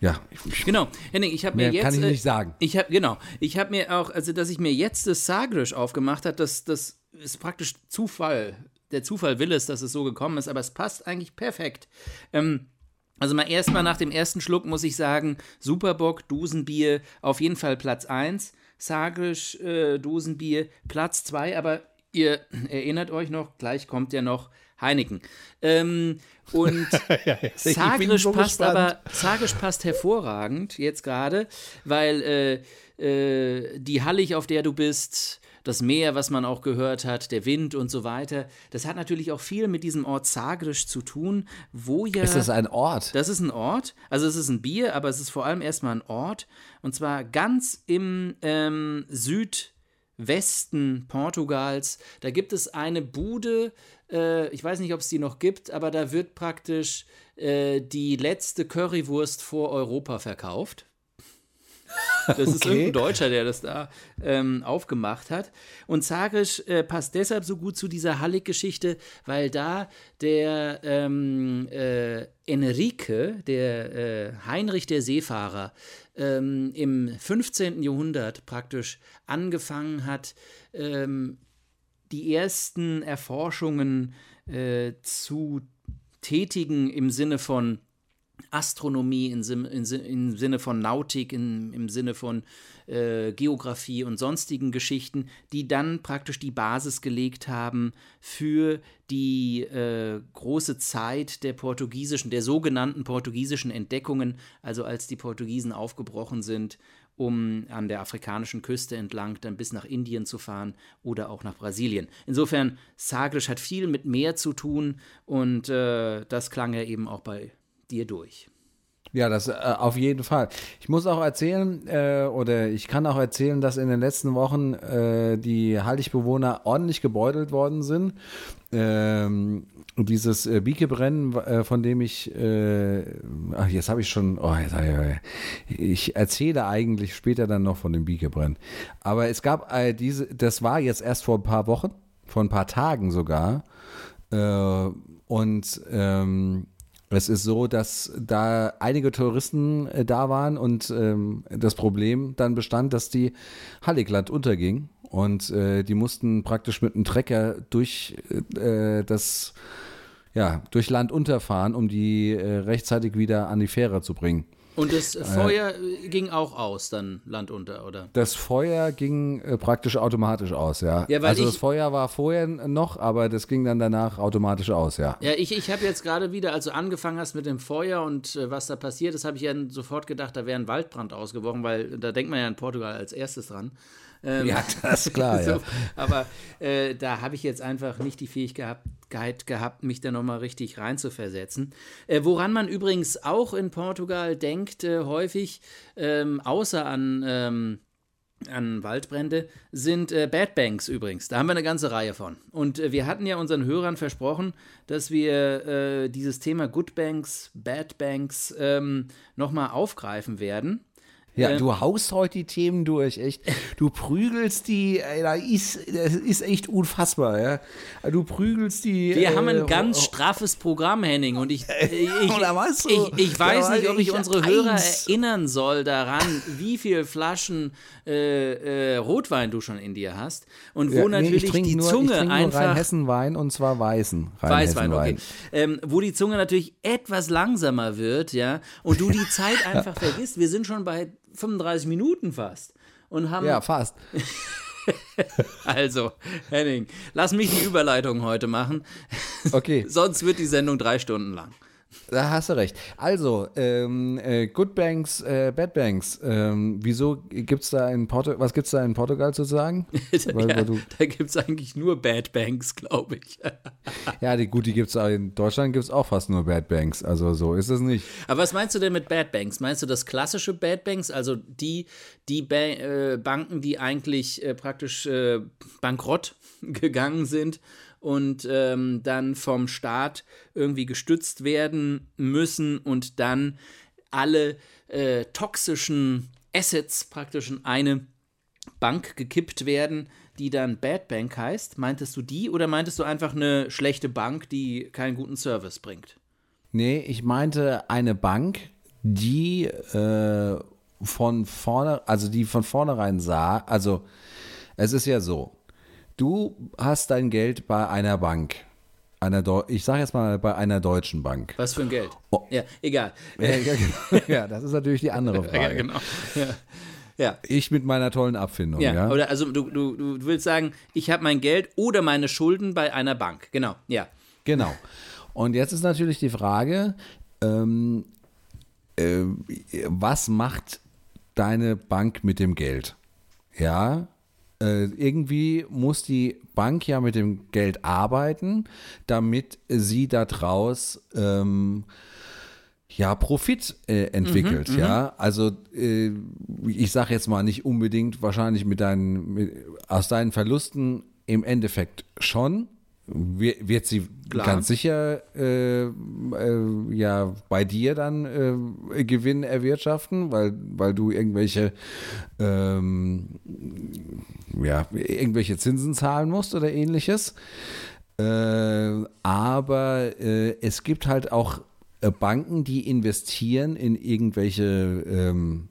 ja. Genau, Henning, ich habe mir jetzt kann ich nicht sagen. Ich habe genau, ich habe mir auch, also dass ich mir jetzt das Sagrisch aufgemacht habe, das das ist praktisch Zufall. Der Zufall will es, dass es so gekommen ist, aber es passt eigentlich perfekt. Ähm, also mal erstmal nach dem ersten Schluck muss ich sagen, Superbock, Dosenbier, auf jeden Fall Platz 1. Sagrisch, äh, Dosenbier, Platz 2, aber ihr erinnert euch noch, gleich kommt ja noch Heineken. Ähm, und ja, Sagrisch so passt gespannt. aber, Sagrisch passt hervorragend jetzt gerade, weil äh, äh, die Hallig, auf der du bist, das Meer, was man auch gehört hat, der Wind und so weiter. Das hat natürlich auch viel mit diesem Ort Zagrisch zu tun, wo ja. Ist das ein Ort? Das ist ein Ort. Also es ist ein Bier, aber es ist vor allem erstmal ein Ort. Und zwar ganz im ähm, Südwesten Portugals. Da gibt es eine Bude, äh, ich weiß nicht, ob es die noch gibt, aber da wird praktisch äh, die letzte Currywurst vor Europa verkauft. Das ist okay. irgendein Deutscher, der das da ähm, aufgemacht hat. Und Zagrisch äh, passt deshalb so gut zu dieser Hallig-Geschichte, weil da der ähm, äh, Enrique, der äh, Heinrich der Seefahrer, ähm, im 15. Jahrhundert praktisch angefangen hat, ähm, die ersten Erforschungen äh, zu tätigen im Sinne von Astronomie im, Sim, in, im Sinne von Nautik, in, im Sinne von äh, Geografie und sonstigen Geschichten, die dann praktisch die Basis gelegt haben für die äh, große Zeit der portugiesischen, der sogenannten portugiesischen Entdeckungen, also als die Portugiesen aufgebrochen sind, um an der afrikanischen Küste entlang dann bis nach Indien zu fahren oder auch nach Brasilien. Insofern, Sagres hat viel mit Meer zu tun und äh, das klang ja eben auch bei dir durch. Ja, das äh, auf jeden Fall. Ich muss auch erzählen, äh, oder ich kann auch erzählen, dass in den letzten Wochen äh, die Halligbewohner ordentlich gebeutelt worden sind. Ähm, dieses äh, Biekebrennen, äh, von dem ich, äh, ach, jetzt habe ich schon, oh, jetzt, ich erzähle eigentlich später dann noch von dem Biekebrennen. Aber es gab äh, diese, das war jetzt erst vor ein paar Wochen, vor ein paar Tagen sogar. Und ähm, es ist so, dass da einige Touristen äh, da waren und ähm, das Problem dann bestand, dass die Halligland unterging und äh, die mussten praktisch mit einem Trecker durch äh, das ja, durch Land unterfahren, um die äh, rechtzeitig wieder an die Fähre zu bringen. Und das äh, Feuer äh, ging auch aus, dann Land unter, oder? Das Feuer ging äh, praktisch automatisch aus, ja. ja also das Feuer war vorher noch, aber das ging dann danach automatisch aus, ja. Ja, ich, ich habe jetzt gerade wieder, als du angefangen hast mit dem Feuer und äh, was da passiert ist, habe ich ja sofort gedacht, da wäre ein Waldbrand ausgebrochen, weil da denkt man ja in Portugal als erstes dran. Ähm, ja, das ist klar, so, ja. Aber äh, da habe ich jetzt einfach nicht die Fähigkeit gehabt, mich da nochmal richtig reinzuversetzen. Äh, woran man übrigens auch in Portugal denkt, äh, häufig, ähm, außer an. Ähm, an Waldbrände sind äh, Bad Banks übrigens. Da haben wir eine ganze Reihe von. Und äh, wir hatten ja unseren Hörern versprochen, dass wir äh, dieses Thema Good Banks, Bad Banks ähm, nochmal aufgreifen werden. Ja, äh, du haust heute die Themen durch, echt. Du prügelst die, ey, da ist, das ist echt unfassbar, ja. Du prügelst die. Wir äh, haben ein ganz straffes Programm, Henning, und ich, ich, ich, ich, ich weiß nicht, ob ich unsere Hörer erinnern soll daran, wie viele Flaschen äh, äh, Rotwein du schon in dir hast und wo ja, natürlich nee, die nur, Zunge ich einfach. Nur Rheinhessenwein und zwar weißen. Weißwein, okay. Ähm, wo die Zunge natürlich etwas langsamer wird, ja, und du die Zeit einfach vergisst. Wir sind schon bei 35 Minuten fast. und haben. Ja, fast. also, Henning, lass mich die Überleitung heute machen. Okay. Sonst wird die Sendung drei Stunden lang. Da hast du recht. Also, ähm, äh, Good Banks, äh, Bad Banks. Ähm, wieso gibt's da in Portugal, was gibt's da in Portugal zu sagen? weil, ja, weil da gibt es eigentlich nur Bad Banks, glaube ich. ja, die, gut, die gibt es in Deutschland gibt es auch fast nur Bad Banks. Also so ist es nicht. Aber was meinst du denn mit Bad Banks? Meinst du das klassische Bad Banks, also die, die ba äh, Banken, die eigentlich äh, praktisch äh, bankrott gegangen sind und ähm, dann vom Staat irgendwie gestützt werden müssen und dann alle äh, toxischen Assets praktisch in eine Bank gekippt werden, die dann Bad Bank heißt. Meintest du die oder meintest du einfach eine schlechte Bank, die keinen guten Service bringt? Nee, ich meinte eine Bank, die äh, von vorne, also die von vornherein sah, also es ist ja so, Du hast dein Geld bei einer Bank. Einer ich sage jetzt mal bei einer deutschen Bank. Was für ein Geld? Oh. Ja, egal. Ja, genau. ja, das ist natürlich die andere Frage. Ja, genau. Ja. Ja. Ich mit meiner tollen Abfindung, ja. ja. Oder also du, du, du willst sagen, ich habe mein Geld oder meine Schulden bei einer Bank. Genau, ja. Genau. Und jetzt ist natürlich die Frage, ähm, äh, was macht deine Bank mit dem Geld? Ja, äh, irgendwie muss die Bank ja mit dem Geld arbeiten, damit sie daraus ähm, ja Profit äh, entwickelt. Mhm, ja, mhm. also äh, ich sage jetzt mal nicht unbedingt wahrscheinlich mit deinen mit, aus deinen Verlusten im Endeffekt schon, wird sie Klar. ganz sicher äh, äh, ja bei dir dann äh, Gewinn erwirtschaften, weil, weil du irgendwelche ähm, ja, irgendwelche Zinsen zahlen musst oder ähnliches. Äh, aber äh, es gibt halt auch äh, Banken, die investieren in irgendwelche ähm,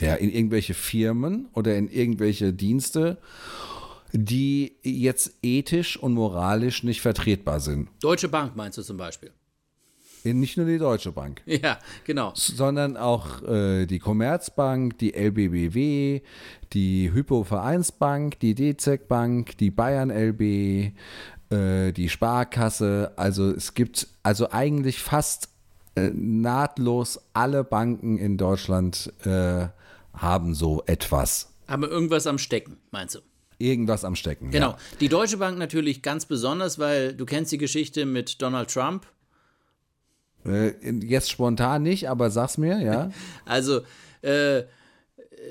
ja, in irgendwelche Firmen oder in irgendwelche Dienste die jetzt ethisch und moralisch nicht vertretbar sind. Deutsche Bank meinst du zum Beispiel? Nicht nur die Deutsche Bank. Ja, genau. Sondern auch äh, die Commerzbank, die LBBW, die Hypo Vereinsbank, die DZ Bank, die Bayern LB, äh, die Sparkasse. Also es gibt also eigentlich fast äh, nahtlos alle Banken in Deutschland äh, haben so etwas. Haben irgendwas am Stecken, meinst du? Irgendwas am Stecken. Genau. Ja. Die Deutsche Bank natürlich ganz besonders, weil du kennst die Geschichte mit Donald Trump. Äh, jetzt spontan nicht, aber sag's mir, ja. Also, äh,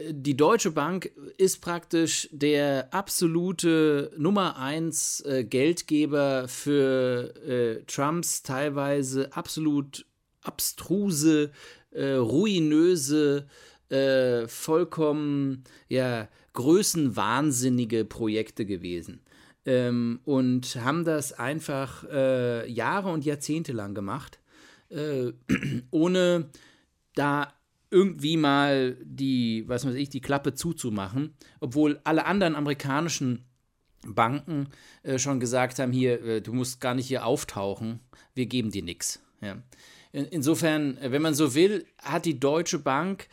die Deutsche Bank ist praktisch der absolute Nummer eins äh, Geldgeber für äh, Trumps teilweise absolut abstruse, äh, ruinöse, äh, vollkommen, ja, größenwahnsinnige Projekte gewesen. Ähm, und haben das einfach äh, Jahre und Jahrzehnte lang gemacht, äh, ohne da irgendwie mal die, was weiß ich, die Klappe zuzumachen, obwohl alle anderen amerikanischen Banken äh, schon gesagt haben, hier, äh, du musst gar nicht hier auftauchen, wir geben dir nichts. Ja. In, insofern, äh, wenn man so will, hat die Deutsche Bank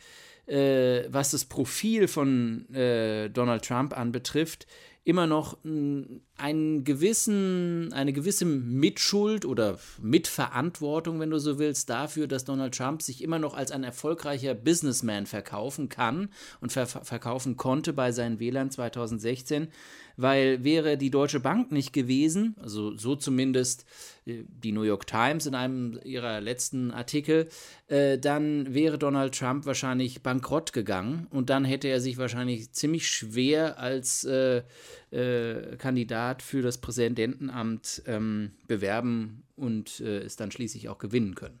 äh, was das Profil von äh, Donald Trump anbetrifft, immer noch einen gewissen, eine gewisse Mitschuld oder Mitverantwortung, wenn du so willst, dafür, dass Donald Trump sich immer noch als ein erfolgreicher Businessman verkaufen kann und ver verkaufen konnte bei seinen Wählern 2016 weil wäre die Deutsche Bank nicht gewesen, also so zumindest äh, die New York Times in einem ihrer letzten Artikel, äh, dann wäre Donald Trump wahrscheinlich bankrott gegangen und dann hätte er sich wahrscheinlich ziemlich schwer als äh, äh, Kandidat für das Präsidentenamt ähm, bewerben und äh, es dann schließlich auch gewinnen können.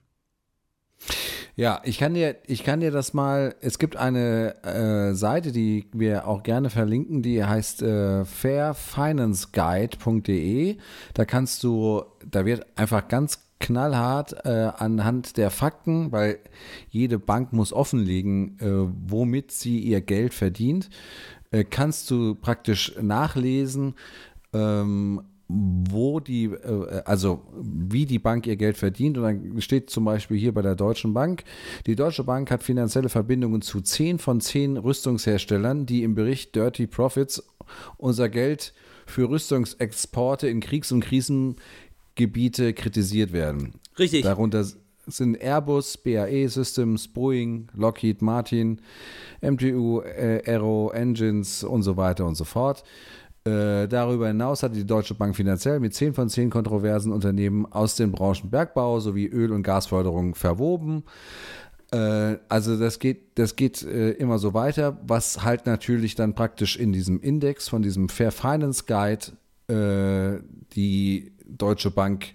Ja, ich kann dir, ich kann dir das mal, es gibt eine äh, Seite, die wir auch gerne verlinken, die heißt äh, fairfinanceguide.de. Da kannst du, da wird einfach ganz knallhart äh, anhand der Fakten, weil jede Bank muss offenlegen, äh, womit sie ihr Geld verdient, äh, kannst du praktisch nachlesen, ähm, wo die, äh, also wie die Bank ihr Geld verdient. Und dann steht zum Beispiel hier bei der Deutschen Bank, die Deutsche Bank hat finanzielle Verbindungen zu zehn von zehn Rüstungsherstellern, die im Bericht Dirty Profits unser Geld für Rüstungsexporte in Kriegs- und Krisengebiete kritisiert werden. Richtig. Darunter sind Airbus, BAE Systems, Boeing, Lockheed Martin, MTU, Aero Engines und so weiter und so fort. Äh, darüber hinaus hatte die Deutsche Bank finanziell mit 10 von 10 kontroversen Unternehmen aus den Branchen Bergbau sowie Öl- und Gasförderung verwoben. Äh, also das geht, das geht äh, immer so weiter, was halt natürlich dann praktisch in diesem Index von diesem Fair Finance Guide die Deutsche Bank,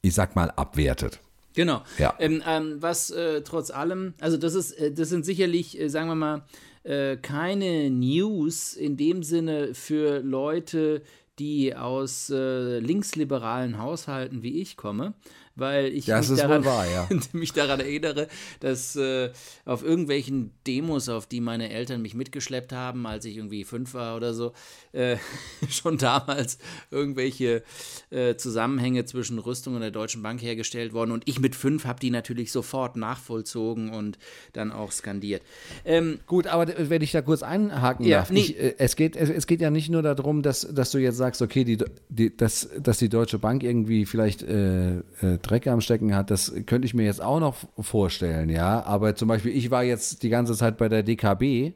ich sag mal, abwertet. Genau. Ja. Ähm, ähm, was trotz allem, also das ist, das sind sicherlich, sagen wir mal, äh, keine News in dem Sinne für Leute, die aus äh, linksliberalen Haushalten wie ich komme, weil ich mich, daran, wahr, ja. mich daran erinnere, dass äh, auf irgendwelchen Demos, auf die meine Eltern mich mitgeschleppt haben, als ich irgendwie fünf war oder so, äh, schon damals irgendwelche äh, Zusammenhänge zwischen Rüstung und der Deutschen Bank hergestellt worden. Und ich mit fünf habe die natürlich sofort nachvollzogen und dann auch skandiert. Ähm, Gut, aber wenn ich da kurz einhaken Ja, darf, nee. ich, äh, es, geht, es, es geht ja nicht nur darum, dass, dass du jetzt sagst, okay, die, die, dass, dass die Deutsche Bank irgendwie vielleicht äh, äh, Dreck am Stecken hat, das könnte ich mir jetzt auch noch vorstellen, ja. Aber zum Beispiel, ich war jetzt die ganze Zeit bei der DKB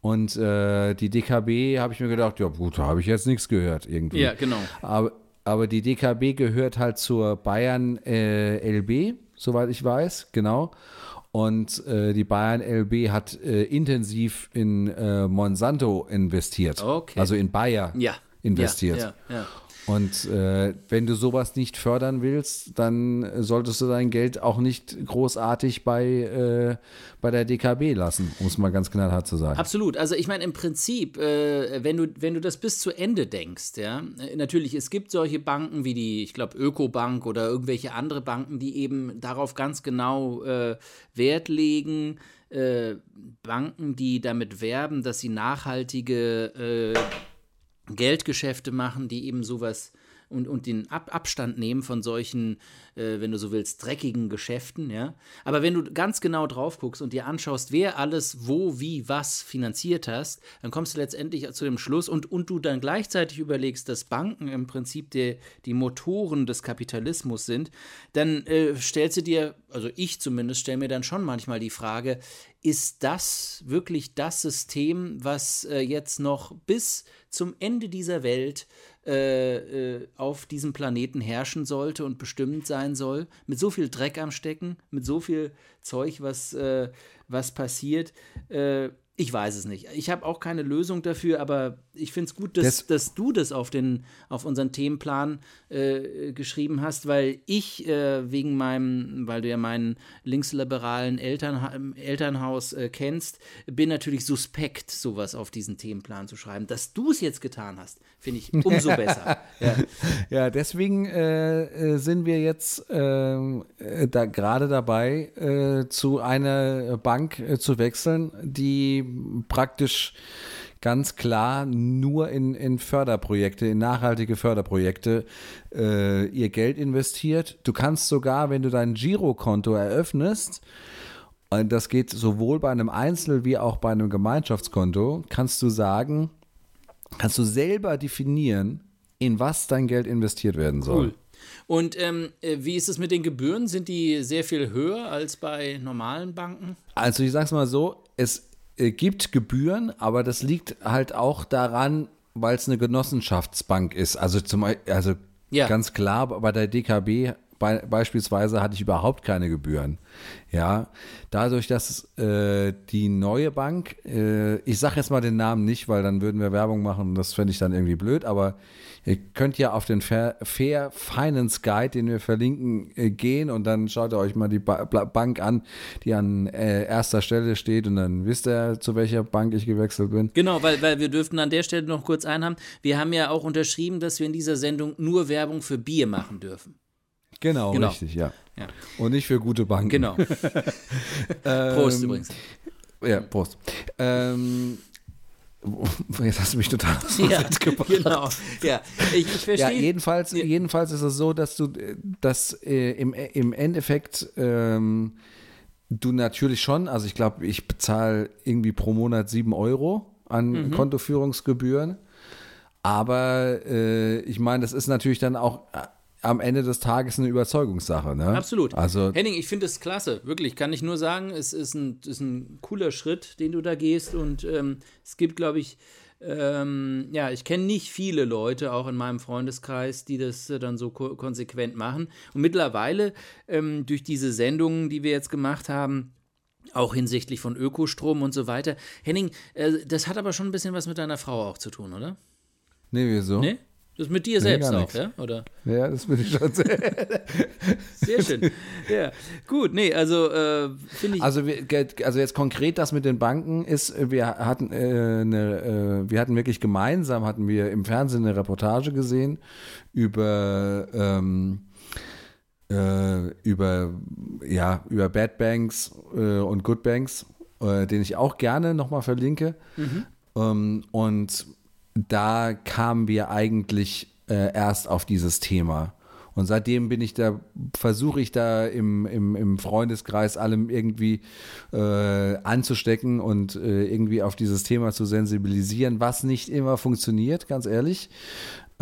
und äh, die DKB habe ich mir gedacht, ja gut, da habe ich jetzt nichts gehört irgendwie. Ja, genau. Aber, aber die DKB gehört halt zur Bayern äh, LB, soweit ich weiß, genau. Und äh, die Bayern LB hat äh, intensiv in äh, Monsanto investiert. Okay. Also in Bayer ja. investiert. Ja, ja, ja. Und äh, wenn du sowas nicht fördern willst, dann solltest du dein Geld auch nicht großartig bei, äh, bei der DKB lassen, um es mal ganz knallhart zu sagen. Absolut. Also ich meine im Prinzip, äh, wenn du wenn du das bis zu Ende denkst, ja, äh, natürlich es gibt solche Banken wie die, ich glaube Ökobank oder irgendwelche andere Banken, die eben darauf ganz genau äh, Wert legen. Äh, Banken, die damit werben, dass sie nachhaltige Geldgeschäfte machen, die eben sowas und, und den Ab Abstand nehmen von solchen, äh, wenn du so willst, dreckigen Geschäften, ja. Aber wenn du ganz genau drauf guckst und dir anschaust, wer alles wo, wie, was finanziert hast, dann kommst du letztendlich zu dem Schluss und, und du dann gleichzeitig überlegst, dass Banken im Prinzip der, die Motoren des Kapitalismus sind, dann äh, stellst du dir, also ich zumindest stelle mir dann schon manchmal die Frage, ist das wirklich das System, was äh, jetzt noch bis zum Ende dieser Welt äh, äh, auf diesem Planeten herrschen sollte und bestimmend sein soll, mit so viel Dreck am Stecken, mit so viel Zeug, was, äh, was passiert. Äh, ich weiß es nicht. Ich habe auch keine Lösung dafür, aber ich finde es gut, dass, Das- dass du das auf, den, auf unseren Themenplan äh, geschrieben hast, weil ich äh, wegen meinem, weil du ja meinen linksliberalen Elternha Elternhaus äh, kennst, bin natürlich suspekt, sowas auf diesen Themenplan zu schreiben. Dass du es jetzt getan hast, finde ich umso besser. Ja. Ja, deswegen äh, äh, sind wir jetzt ähm, äh, da gerade dabei, zu einer Bank zu wechseln, die praktisch ganz klar nur in, in Förderprojekte, in nachhaltige Förderprojekte äh, ihr Geld investiert. Du kannst sogar, wenn du dein Girokonto eröffnest, und das geht sowohl bei einem Einzel- wie auch bei einem Gemeinschaftskonto, kannst du sagen, kannst du selber definieren, in was dein Geld investiert werden soll. Cool. Und ähm, äh, wie ist es mit den Gebühren? Sind die sehr viel höher als bei normalen Banken? Also ich sag's mal so, es gibt Gebühren, aber das liegt halt auch daran, weil es eine Genossenschaftsbank ist. Also zum also Ja. ganz klar, bei der DKB bei, beispielsweise hatte ich überhaupt keine Gebühren. Ja, dadurch, dass äh, die neue Bank, äh, ich sage jetzt mal den Namen nicht, weil dann würden wir Werbung machen und das fände ich dann irgendwie blöd, aber ihr könnt ja auf den Fair, Fair Finance Guide, den wir verlinken, äh, gehen und dann schaut ihr euch mal die ba Bank an, die an äh, erster Stelle steht und dann wisst ihr, zu welcher Bank ich gewechselt bin. Genau, weil, weil wir dürften an der Stelle noch kurz einhaben. Wir haben ja auch unterschrieben, dass wir in dieser Sendung nur Werbung für Bier machen dürfen. Genau, Genau. richtig, ja. Ja. Und nicht für gute Banken. Genau. Prost übrigens. Ja, Prost. Ähm, Jetzt hast du mich total aus ja, genau. Ja, ich, ich verstehe. Ja, jedenfalls, ja. jedenfalls ist es so, dass du das äh, im, im Endeffekt ähm, du natürlich schon, also ich glaube, ich bezahle irgendwie pro Monat sieben Euro an mhm. Kontoführungsgebühren. Aber äh, ich meine, das ist natürlich dann auch äh, am Ende des Tages eine Überzeugungssache. Ne? Absolut. Also, Henning, ich finde es klasse. Wirklich, kann ich nur sagen, es ist ein, ist ein cooler Schritt, den du da gehst. Und ähm, es gibt, glaube ich, ähm, ja, ich kenne nicht viele Leute, auch in meinem Freundeskreis, die das äh, dann so ko konsequent machen. Und mittlerweile, ähm, durch diese Sendungen, die wir jetzt gemacht haben, auch hinsichtlich von Ökostrom und so weiter. Henning, äh, das hat aber schon ein bisschen was mit deiner Frau auch zu tun, oder? Nee, wieso? Nee? Das mit dir nee, selbst auch, ja? Oder? Ja, das bin ich schon sehr. sehr schön. Ja, gut, nee, also äh, finde ich. Also, wir, also jetzt konkret das mit den Banken ist, wir hatten äh, eine, äh, wir hatten wirklich gemeinsam, hatten wir im Fernsehen eine Reportage gesehen über ähm, äh, über ja über Bad Banks äh, und Good Banks, äh, den ich auch gerne nochmal verlinke. Mhm. Ähm, und da kamen wir eigentlich äh, erst auf dieses Thema. Und seitdem bin ich da, versuche ich da im, im, im Freundeskreis allem irgendwie äh, anzustecken und äh, irgendwie auf dieses Thema zu sensibilisieren, was nicht immer funktioniert, ganz ehrlich.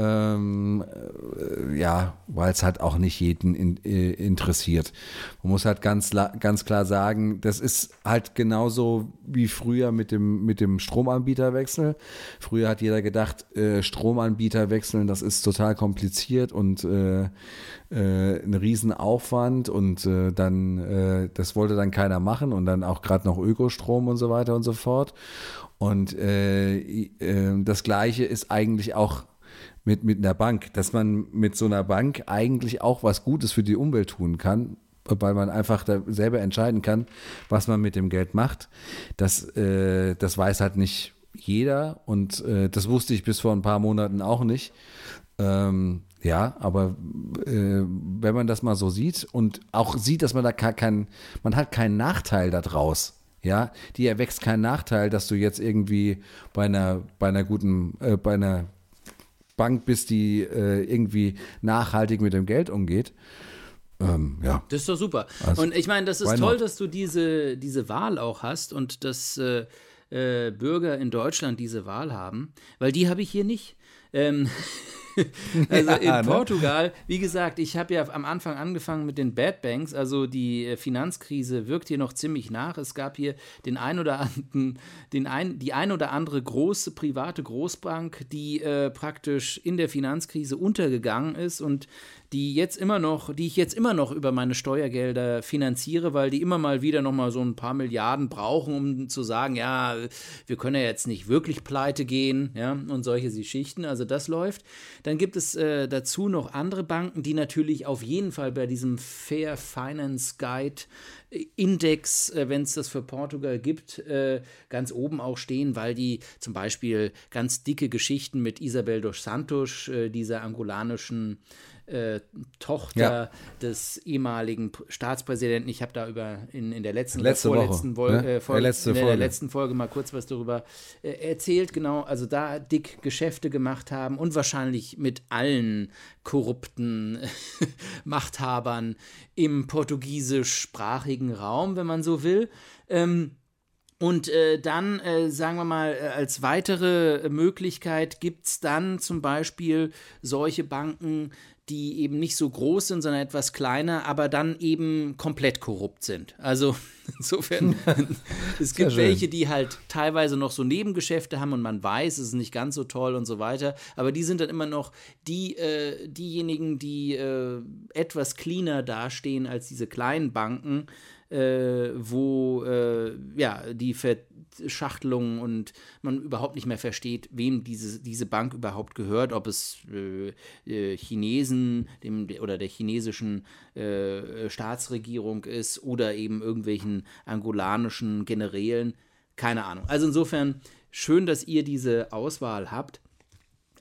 Ähm, äh, ja, weil es halt auch nicht jeden in, äh, interessiert. Man muss halt ganz, ganz klar sagen, das ist halt genauso wie früher mit dem, mit dem Stromanbieterwechsel. Früher hat jeder gedacht, äh, Stromanbieter wechseln, das ist total kompliziert und äh, äh ein Riesenaufwand und äh, dann, das wollte dann keiner machen und dann auch gerade noch Ökostrom und so weiter und so fort. Und das Gleiche ist eigentlich auch mit, mit einer Bank, dass man mit so einer Bank eigentlich auch was Gutes für die Umwelt tun kann, weil man einfach selber entscheiden kann, was man mit dem Geld macht. Das, äh, das weiß halt nicht jeder und äh, das wusste ich bis vor ein paar Monaten auch nicht. Ähm, ja, aber äh, wenn man das mal so sieht und auch sieht, dass man da kein, man hat keinen Nachteil daraus. Ja, die erwächst keinen Nachteil, dass du jetzt irgendwie bei einer, bei einer guten, äh, bei einer Bank bist, die äh, irgendwie nachhaltig mit dem Geld umgeht. Ähm, ja. Das ist doch super. Also, und ich meine, das ist toll, dass du diese, diese Wahl auch hast und dass äh, äh, Bürger in Deutschland diese Wahl haben, weil die habe ich hier nicht. Ähm, also in ja, ne? Portugal, wie gesagt, ich habe ja am Anfang angefangen mit den Bad Banks, also die äh, Finanzkrise wirkt hier noch ziemlich nach. Es gab hier den ein oder anderen, den ein, die ein oder andere große private Großbank, die äh, praktisch in der Finanzkrise untergegangen ist und die jetzt immer noch, die ich jetzt immer noch über meine Steuergelder finanziere, weil die immer mal wieder noch mal so ein paar Milliarden brauchen, um zu sagen, ja, wir können ja jetzt nicht wirklich pleite gehen, ja, und solche Geschichten. Also das läuft. Dann gibt es äh, dazu noch andere Banken, die natürlich auf jeden Fall bei diesem Fair Finance Guide äh, Index, äh, wenn es das für Portugal gibt, äh, ganz oben auch stehen, weil die zum Beispiel ganz dicke Geschichten mit Isabel dos Santos, äh, dieser angolanischen äh, Tochter ja. des ehemaligen Staatspräsidenten. Ich habe da über in, in der letzten letzte vorletzten Woche, Vol ne? äh, Folge, letzte in der letzten Folge mal kurz was darüber äh, erzählt. Genau, also da dick Geschäfte gemacht haben und wahrscheinlich mit allen korrupten Machthabern im portugiesischsprachigen Raum, wenn man so will. Ähm, und äh, dann, äh, sagen wir mal, äh, als weitere Möglichkeit gibt es dann zum Beispiel solche Banken, die eben nicht so groß sind, sondern etwas kleiner, aber dann eben komplett korrupt sind. Also insofern, es gibt welche, die halt teilweise noch so Nebengeschäfte haben und man weiß, es ist nicht ganz so toll und so weiter, aber die sind dann immer noch die, äh, diejenigen, die äh, etwas cleaner dastehen als diese kleinen Banken, äh, wo äh, ja, die Verschachtelungen und man überhaupt nicht mehr versteht, wem diese, diese Bank überhaupt gehört, ob es äh, äh Chinesen dem, oder der chinesischen äh, Staatsregierung ist oder eben irgendwelchen angolanischen Generälen. Keine Ahnung. Also insofern schön, dass ihr diese Auswahl habt.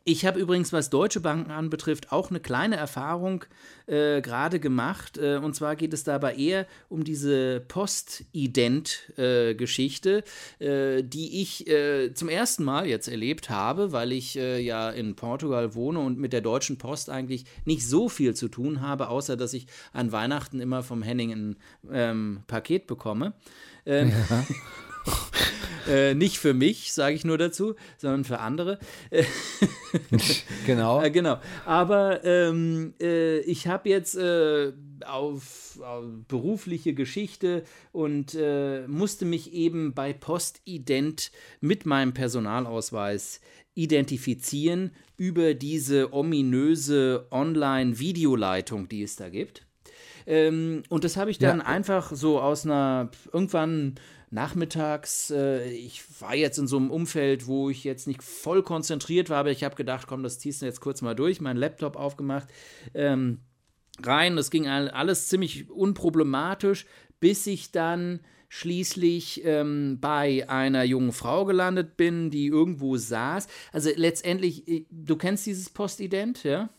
Ich habe übrigens, was deutsche Banken anbetrifft, auch eine kleine Erfahrung äh, gerade gemacht. Äh, und zwar geht es dabei eher um diese Postident-Geschichte, äh, die ich äh, zum ersten Mal jetzt erlebt habe, weil ich äh, ja in Portugal wohne und mit der Deutschen Post eigentlich nicht so viel zu tun habe, außer dass ich an Weihnachten immer vom Henning ein ähm, Paket bekomme. Ähm, ja. Äh, nicht für mich, sage ich nur dazu, sondern für andere. genau. Äh, genau. Aber ähm, äh, ich habe jetzt äh, auf, auf, berufliche Geschichte und äh, musste mich eben bei Postident mit meinem Personalausweis identifizieren über diese ominöse Online-Videoleitung, die es da gibt. Ähm, und das habe ich dann ja. einfach so aus einer irgendwann nachmittags, äh, ich war jetzt in so einem Umfeld, wo ich jetzt nicht voll konzentriert war, aber ich habe gedacht, komm, das ziehst du jetzt kurz mal durch, meinen Laptop aufgemacht, ähm, rein, das ging alles ziemlich unproblematisch, bis ich dann schließlich ähm, bei einer jungen Frau gelandet bin, die irgendwo saß. Also letztendlich, äh, du kennst dieses Postident, ja?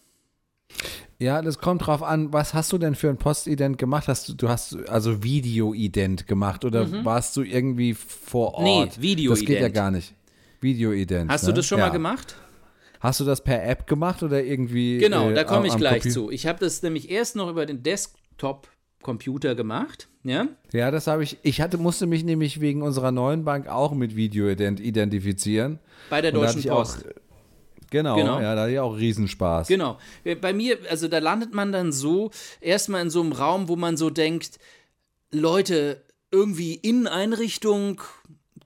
Ja, das kommt drauf an, was hast du denn für ein Postident gemacht? Hast du, du hast also Videoident gemacht oder mhm. warst du irgendwie vor Ort? Nee, Videoident. Das geht ja gar nicht. Videoident. Hast ne? du das schon ja. mal gemacht? Hast du das per App gemacht oder irgendwie? Genau, äh, da komme ich gleich Computer? zu. Ich habe das nämlich erst noch über den Desktop Computer gemacht, ja? Ja, das habe ich. Ich hatte, musste mich nämlich wegen unserer neuen Bank auch mit Videoident identifizieren. Bei der Deutschen Post. Auch, Genau, genau, ja, da hatte ich auch Riesenspaß. Genau. Bei mir, also da landet man dann so, erstmal in so einem Raum, wo man so denkt, Leute, irgendwie Inneneinrichtung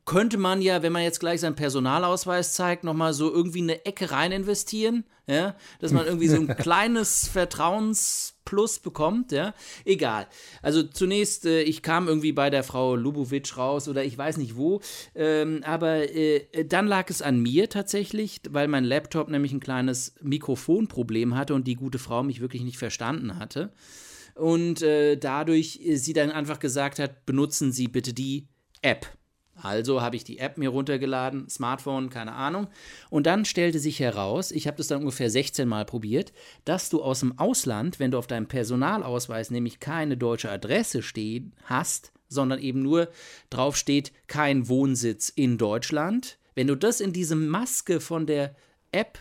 könnte man ja, wenn man jetzt gleich seinen Personalausweis zeigt, nochmal so irgendwie eine Ecke rein investieren, ja, dass man irgendwie so ein kleines Vertrauensplus bekommt, ja, egal. Also zunächst, äh, ich kam irgendwie bei der Frau Lubowitsch raus oder ich weiß nicht wo, ähm, aber äh, dann lag es an mir tatsächlich, weil mein Laptop nämlich ein kleines Mikrofonproblem hatte und die gute Frau mich wirklich nicht verstanden hatte. Und äh, dadurch äh, sie dann einfach gesagt hat, benutzen Sie bitte die App. Also habe ich die App mir runtergeladen, Smartphone, keine Ahnung. Und dann stellte sich heraus, ich habe das dann ungefähr 16 Mal probiert, dass du aus dem Ausland, wenn du auf deinem Personalausweis nämlich keine deutsche Adresse stehen hast, sondern eben nur drauf steht, kein Wohnsitz in Deutschland, wenn du das in diese Maske von der App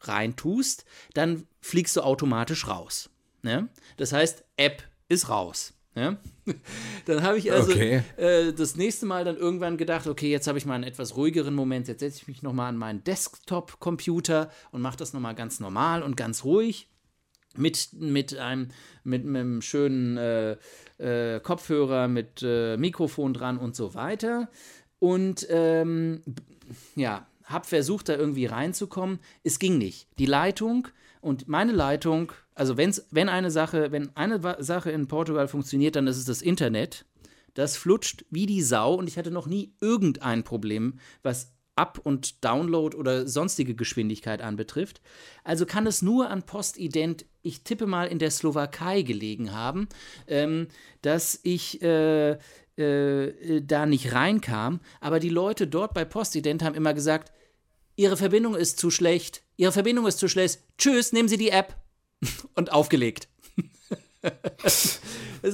reintust, dann fliegst du automatisch raus. Ne? Das heißt, App ist raus. Ja? Dann habe ich also okay. äh, das nächste Mal dann irgendwann gedacht, okay, jetzt habe ich mal einen etwas ruhigeren Moment, jetzt setze ich mich nochmal an meinen Desktop-Computer und mache das nochmal ganz normal und ganz ruhig mit, mit, einem, mit, mit einem schönen äh, äh, Kopfhörer, mit äh, Mikrofon dran und so weiter. Und ähm, ja, habe versucht, da irgendwie reinzukommen. Es ging nicht. Die Leitung und meine Leitung also wenn's, wenn eine Sache, wenn eine Sache in Portugal funktioniert, dann ist es das Internet. Das flutscht wie die Sau und ich hatte noch nie irgendein Problem, was Up- und Download oder sonstige Geschwindigkeit anbetrifft. Also kann es nur an Postident, ich tippe mal in der Slowakei gelegen haben, ähm, dass ich äh, äh, da nicht reinkam. Aber die Leute dort bei Postident haben immer gesagt, Ihre Verbindung ist zu schlecht, Ihre Verbindung ist zu schlecht, tschüss, nehmen Sie die App und aufgelegt. das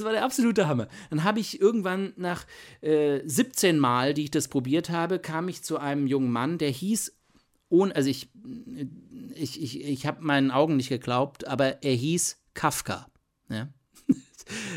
war der absolute Hammer. Dann habe ich irgendwann nach äh, 17 Mal, die ich das probiert habe, kam ich zu einem jungen Mann, der hieß, ohne, also ich, ich, ich, ich habe meinen Augen nicht geglaubt, aber er hieß Kafka. Ja?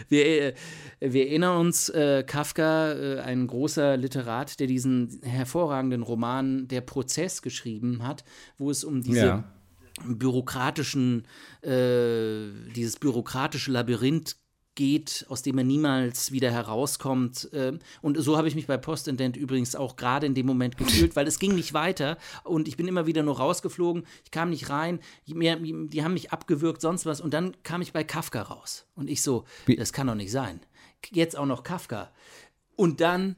Wir, äh, wir, erinnern uns, äh, Kafka, äh, ein großer Literat, der diesen hervorragenden Roman Der Prozess geschrieben hat, wo es um diese ja bürokratischen, äh, dieses bürokratische Labyrinth geht, aus dem er niemals wieder herauskommt. Äh, und so habe ich mich bei Postindent übrigens auch gerade in dem Moment gefühlt, weil es ging nicht weiter und ich bin immer wieder nur rausgeflogen. Ich kam nicht rein, die haben mich abgewürgt, sonst was. Und dann kam ich bei Kafka raus. Und ich so, das kann doch nicht sein. Jetzt auch noch Kafka. Und dann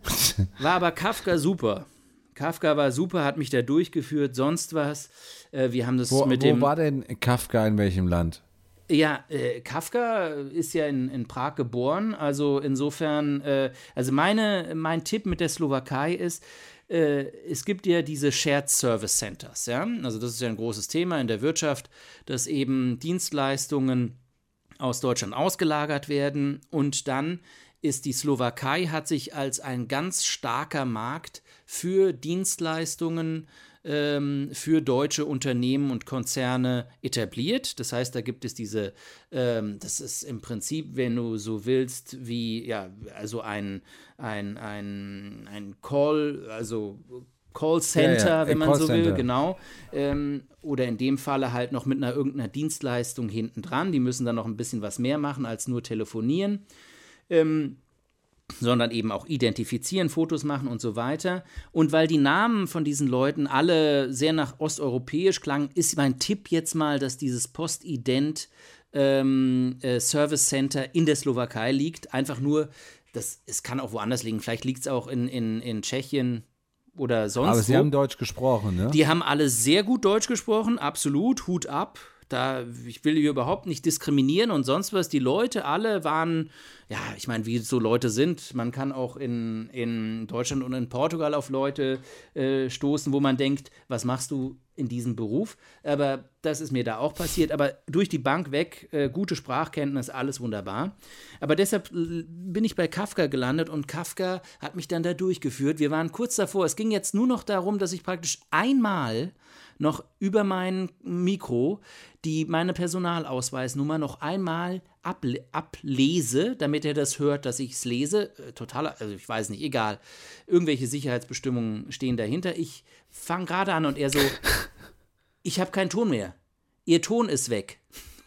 war aber Kafka super. Kafka war super, hat mich da durchgeführt, sonst was. Äh, wir haben das wo, mit wo dem. Wo war denn Kafka in welchem Land? Ja, äh, Kafka ist ja in, in Prag geboren, also insofern, äh, also meine, mein Tipp mit der Slowakei ist, äh, es gibt ja diese Shared Service Centers, ja, also das ist ja ein großes Thema in der Wirtschaft, dass eben Dienstleistungen aus Deutschland ausgelagert werden und dann ist die Slowakei hat sich als ein ganz starker Markt für Dienstleistungen ähm, für deutsche Unternehmen und Konzerne etabliert. Das heißt, da gibt es diese, ähm, das ist im Prinzip, wenn du so willst, wie, ja, also ein, ein, ein, ein Call, also Callcenter, ja, ja, wenn man so will, genau. Ähm, oder in dem Falle halt noch mit einer irgendeiner Dienstleistung hinten dran. Die müssen dann noch ein bisschen was mehr machen als nur telefonieren. Ähm, sondern eben auch identifizieren, Fotos machen und so weiter. Und weil die Namen von diesen Leuten alle sehr nach osteuropäisch klangen, ist mein Tipp jetzt mal, dass dieses Postident ähm, äh, Service Center in der Slowakei liegt. Einfach nur, das, es kann auch woanders liegen. Vielleicht liegt es auch in, in, in Tschechien oder sonst Aber sie wo. haben Deutsch gesprochen, ne? Die haben alle sehr gut Deutsch gesprochen, absolut, Hut ab. Da, ich will hier überhaupt nicht diskriminieren und sonst was. Die Leute alle waren, ja, ich meine, wie so Leute sind. Man kann auch in, in Deutschland und in Portugal auf Leute äh, stoßen, wo man denkt, was machst du in diesem Beruf? Aber das ist mir da auch passiert. Aber durch die Bank weg, äh, gute Sprachkenntnis, alles wunderbar. Aber deshalb bin ich bei Kafka gelandet und Kafka hat mich dann da durchgeführt. Wir waren kurz davor. Es ging jetzt nur noch darum, dass ich praktisch einmal noch über mein Mikro die meine Personalausweisnummer noch einmal able ablese, damit er das hört, dass ich es lese. Äh, totaler, also ich weiß nicht, egal. Irgendwelche Sicherheitsbestimmungen stehen dahinter. Ich fange gerade an und er so, ich habe keinen Ton mehr. Ihr Ton ist weg.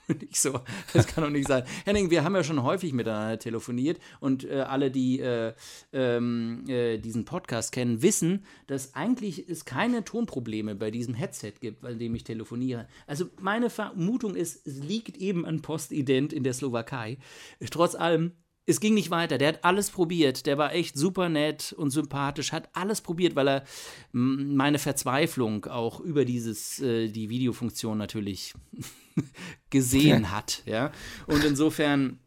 Und ich so, das kann doch nicht sein. Henning, wir haben ja schon häufig miteinander telefoniert und äh, alle, die äh, ähm, äh, diesen Podcast kennen, wissen, dass eigentlich es keine Tonprobleme bei diesem Headset gibt, bei dem ich telefoniere. Also meine Vermutung ist, es liegt eben an Postident in der Slowakei. Trotz allem es ging nicht weiter. Der hat alles probiert. Der war echt super nett und sympathisch, hat alles probiert, weil er meine Verzweiflung auch über dieses, äh, die Videofunktion natürlich gesehen hat. Ja? Und insofern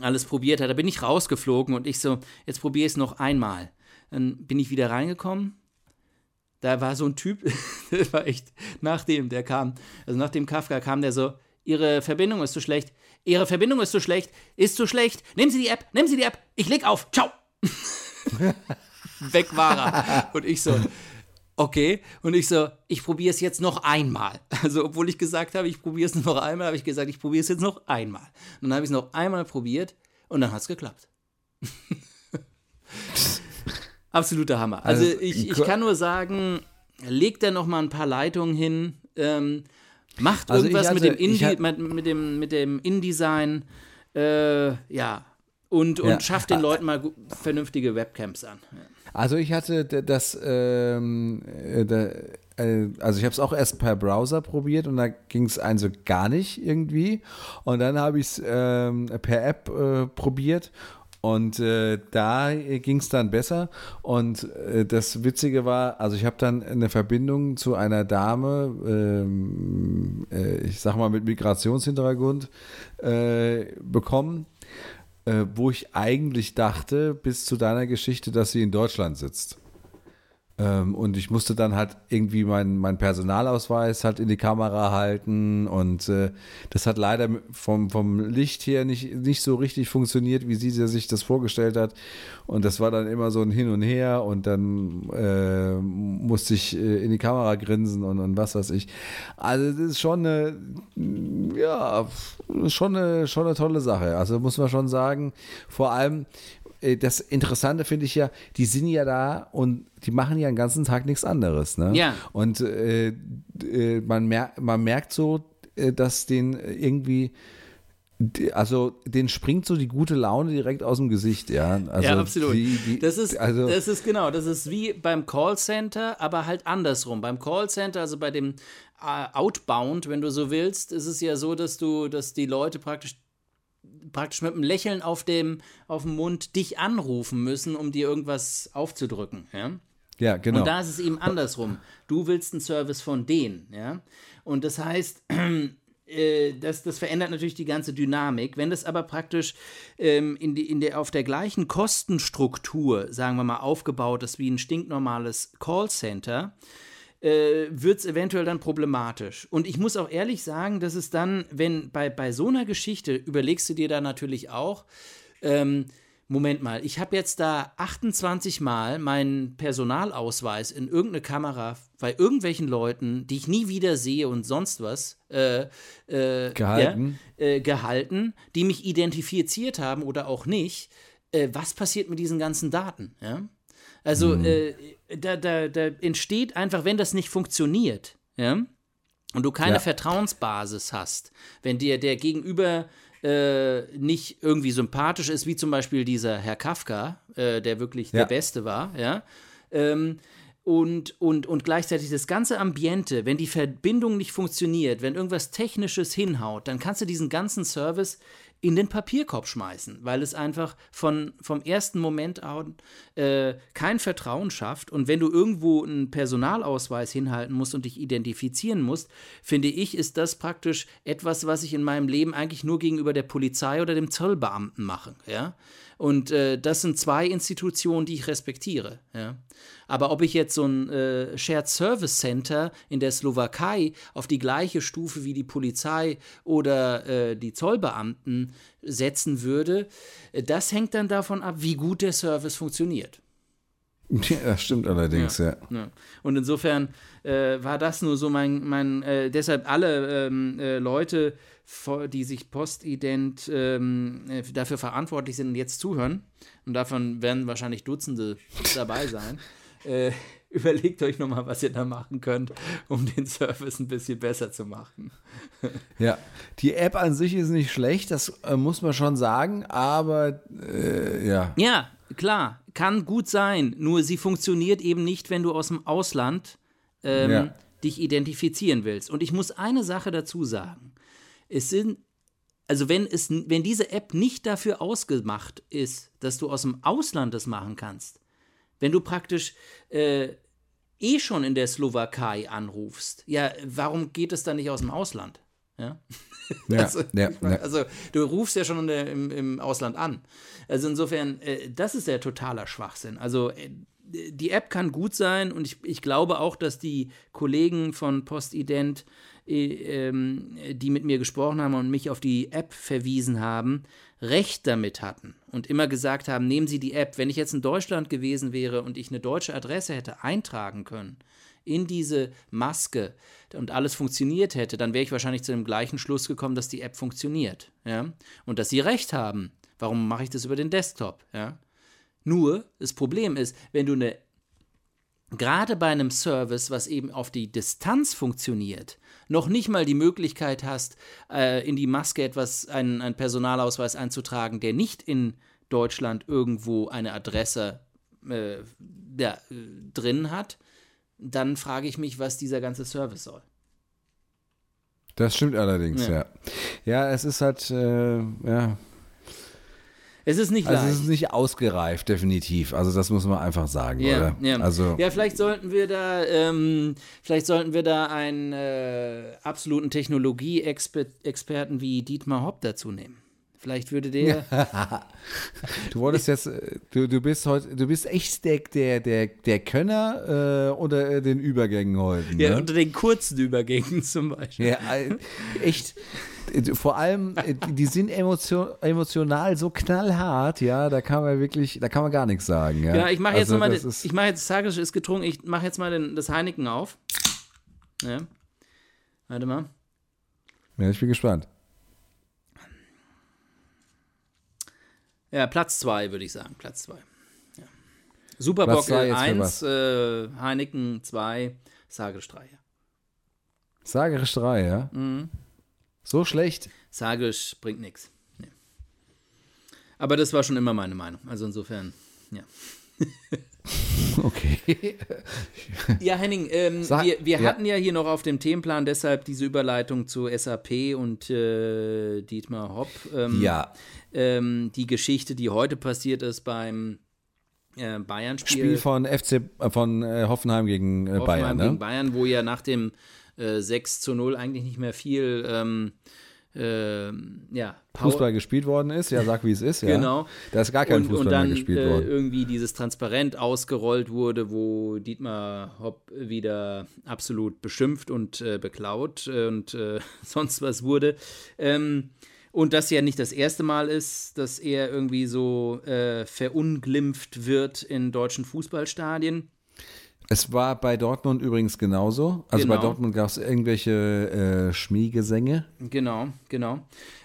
alles probiert hat. Da bin ich rausgeflogen und ich so, jetzt probiere ich es noch einmal. Dann bin ich wieder reingekommen. Da war so ein Typ, der war echt, nachdem der kam, also nachdem Kafka kam, der so, Ihre Verbindung ist zu schlecht. Ihre Verbindung ist zu schlecht. Ist zu schlecht. Nehmen Sie die App. Nehmen Sie die App. Ich leg auf. Ciao. Weg war er. Und ich so, okay. Und ich so, ich probiere es jetzt noch einmal. Also, obwohl ich gesagt habe, ich probiere es noch einmal, habe ich gesagt, ich probiere es jetzt noch einmal. Und dann habe ich es noch einmal probiert und dann hat es geklappt. Absoluter Hammer. Also, also ich, ich kann nur sagen, legt da noch mal ein paar Leitungen hin. Ähm, Macht also irgendwas hatte, mit, dem Indie, hat, mit, mit, dem, mit dem InDesign, äh, ja, und, und ja. schafft den Leuten mal vernünftige Webcams an. Also ich hatte das, ähm, äh, äh, also ich habe es auch erst per Browser probiert und da ging es also gar nicht irgendwie. Und dann habe ich es ähm, per App äh, probiert und äh, da ging es dann besser. Und äh, das Witzige war, also ich habe dann eine Verbindung zu einer Dame, ähm, äh, ich sag mal mit Migrationshintergrund, äh, bekommen, äh, wo ich eigentlich dachte, bis zu deiner Geschichte, dass sie in Deutschland sitzt. Ähm, und ich musste dann halt irgendwie meinen mein Personalausweis halt in die Kamera halten und äh, das hat leider vom, vom Licht her nicht, nicht so richtig funktioniert, wie sie sich das vorgestellt hat. Und das war dann immer so ein Hin und Her und dann äh, musste ich äh, in die Kamera grinsen und, und was weiß ich. Also das ist schon eine, ja, schon eine, schon eine tolle Sache. Also muss man schon sagen, vor allem, das Interessante finde ich ja, die sind ja da und die machen ja den ganzen Tag nichts anderes. Ne? Ja. Und äh, äh, man, mer man merkt so, äh, dass den irgendwie also den springt so die gute Laune direkt aus dem Gesicht, ja. Also ja, absolut. Die, die, das, ist, also das ist genau, das ist wie beim Callcenter, aber halt andersrum. Beim Callcenter, also bei dem äh, Outbound, wenn du so willst, ist es ja so, dass du, dass die Leute praktisch praktisch mit einem Lächeln auf dem, auf dem Mund dich anrufen müssen, um dir irgendwas aufzudrücken. Ja? Ja, genau. Und da ist es eben andersrum. Du willst einen Service von denen, ja. Und das heißt, äh, das, das verändert natürlich die ganze Dynamik. Wenn das aber praktisch ähm, in die, in der, auf der gleichen Kostenstruktur, sagen wir mal, aufgebaut ist wie ein stinknormales Callcenter, äh, wird es eventuell dann problematisch. Und ich muss auch ehrlich sagen, dass es dann, wenn bei, bei so einer Geschichte, überlegst du dir da natürlich auch, ähm, Moment mal, ich habe jetzt da 28 Mal meinen Personalausweis in irgendeine Kamera bei irgendwelchen Leuten, die ich nie wieder sehe und sonst was, äh, äh, gehalten. Ja, äh, gehalten, die mich identifiziert haben oder auch nicht. Äh, was passiert mit diesen ganzen Daten? Ja? Also hm. Da, da, da entsteht einfach, wenn das nicht funktioniert, ja, und du keine ja. Vertrauensbasis hast, wenn dir der Gegenüber äh, nicht irgendwie sympathisch ist, wie zum Beispiel dieser Herr Kafka, äh, der wirklich ja. der Beste war, ja. Ähm, und, und, und gleichzeitig das ganze Ambiente, wenn die Verbindung nicht funktioniert, wenn irgendwas Technisches hinhaut, dann kannst du diesen ganzen Service in den Papierkorb schmeißen, weil es einfach von, vom ersten Moment an äh, kein Vertrauen schafft. Und wenn du irgendwo einen Personalausweis hinhalten musst und dich identifizieren musst, finde ich, ist das praktisch etwas, was ich in meinem Leben eigentlich nur gegenüber der Polizei oder dem Zollbeamten mache. Ja? Und äh, das sind zwei Institutionen, die ich respektiere. Ja? Aber ob ich jetzt so ein äh, Shared Service Center in der Slowakei auf die gleiche Stufe wie die Polizei oder äh, die Zollbeamten setzen würde, äh, das hängt dann davon ab, wie gut der Service funktioniert. Ja, das stimmt allerdings, ja. ja. ja. Und insofern äh, war das nur so mein, mein äh, deshalb alle ähm, äh, Leute, die sich postident ähm, äh, dafür verantwortlich sind und jetzt zuhören, und davon werden wahrscheinlich Dutzende dabei sein, äh, überlegt euch nochmal, was ihr da machen könnt, um den Service ein bisschen besser zu machen. ja, die App an sich ist nicht schlecht, das äh, muss man schon sagen, aber ja. Ja, klar, kann gut sein, nur sie funktioniert eben nicht, wenn du aus dem Ausland ähm, ja. dich identifizieren willst. Und ich muss eine Sache dazu sagen. Es sind, also wenn, es, wenn diese App nicht dafür ausgemacht ist, dass du aus dem Ausland das machen kannst, wenn du praktisch äh, eh schon in der Slowakei anrufst, ja, warum geht es dann nicht aus dem Ausland? Ja. ja, also, ja, ja. also, du rufst ja schon der, im, im, Ausland an. Also insofern, äh, das ist ja totaler Schwachsinn. Also äh, die App kann gut sein und ich, ich glaube auch, dass die Kollegen von Postident, die mit mir gesprochen haben und mich auf die App verwiesen haben, recht damit hatten und immer gesagt haben, nehmen Sie die App. Wenn ich jetzt in Deutschland gewesen wäre und ich eine deutsche Adresse hätte eintragen können, in diese Maske und alles funktioniert hätte, dann wäre ich wahrscheinlich zu dem gleichen Schluss gekommen, dass die App funktioniert. Ja? Und dass sie recht haben. Warum mache ich das über den Desktop? Ja? Nur, das Problem ist, wenn du eine, gerade bei einem Service, was eben auf die Distanz funktioniert, noch nicht mal die Möglichkeit hast, äh, in die Maske etwas, einen, einen Personalausweis einzutragen, der nicht in Deutschland irgendwo eine Adresse äh, ja, drin hat, dann frage ich mich, was dieser ganze Service soll. Das stimmt allerdings, ja. Ja, ja es ist halt, äh, ja. Es ist nicht also leicht. es ist nicht ausgereift, definitiv. Also das muss man einfach sagen, ja, oder? Ja. Also ja, vielleicht sollten wir da, ähm, vielleicht sollten wir da einen äh, absoluten Technologie-Experten wie Dietmar Hopp dazu nehmen. Vielleicht würde der. du wolltest jetzt, äh, du, du bist heute, du bist echt der, der, der, der Könner äh, unter äh, den Übergängen heute. Ne? Ja, unter den kurzen Übergängen zum Beispiel. Ja, äh, echt. Vor allem, die sind emotion, emotional so knallhart, ja, da kann man wirklich, da kann man gar nichts sagen. Ja, ja ich mache jetzt also, nochmal, ich mache jetzt, Tages ist getrunken, ich mache jetzt mal den, das Heineken auf. Ja. Warte mal. Ja, ich bin gespannt. Ja, Platz 2 würde ich sagen. Platz 2. Ja. Superbock 1, äh, Heineken 2, Sagerisch 3. Sagerisch 3, ja? Mhm. So schlecht? Sagerisch bringt nichts. Nee. Aber das war schon immer meine Meinung. Also insofern, ja. Okay. ja, Henning, ähm, Sag, wir, wir ja. hatten ja hier noch auf dem Themenplan deshalb diese Überleitung zu SAP und äh, Dietmar Hopp. Ähm, ja. Ähm, die Geschichte, die heute passiert ist beim äh, Bayern-Spiel. Spiel von FC äh, von äh, Hoffenheim gegen äh, Hoffenheim Bayern, ne? gegen Bayern, wo ja nach dem äh, 6 zu 0 eigentlich nicht mehr viel ähm, ja, Power- Fußball gespielt worden ist. Ja, sag wie es ist. Ja. Genau. Da ist gar kein und, Fußball und dann mehr gespielt äh, worden. irgendwie dieses Transparent ausgerollt wurde, wo Dietmar Hopp wieder absolut beschimpft und äh, beklaut äh, und äh, sonst was wurde. Ähm, und das ja nicht das erste Mal ist, dass er irgendwie so äh, verunglimpft wird in deutschen Fußballstadien. Es war bei Dortmund übrigens genauso. Also bei Genau. Dortmund gab es irgendwelche äh, Schmiegesänge. Genau, genau.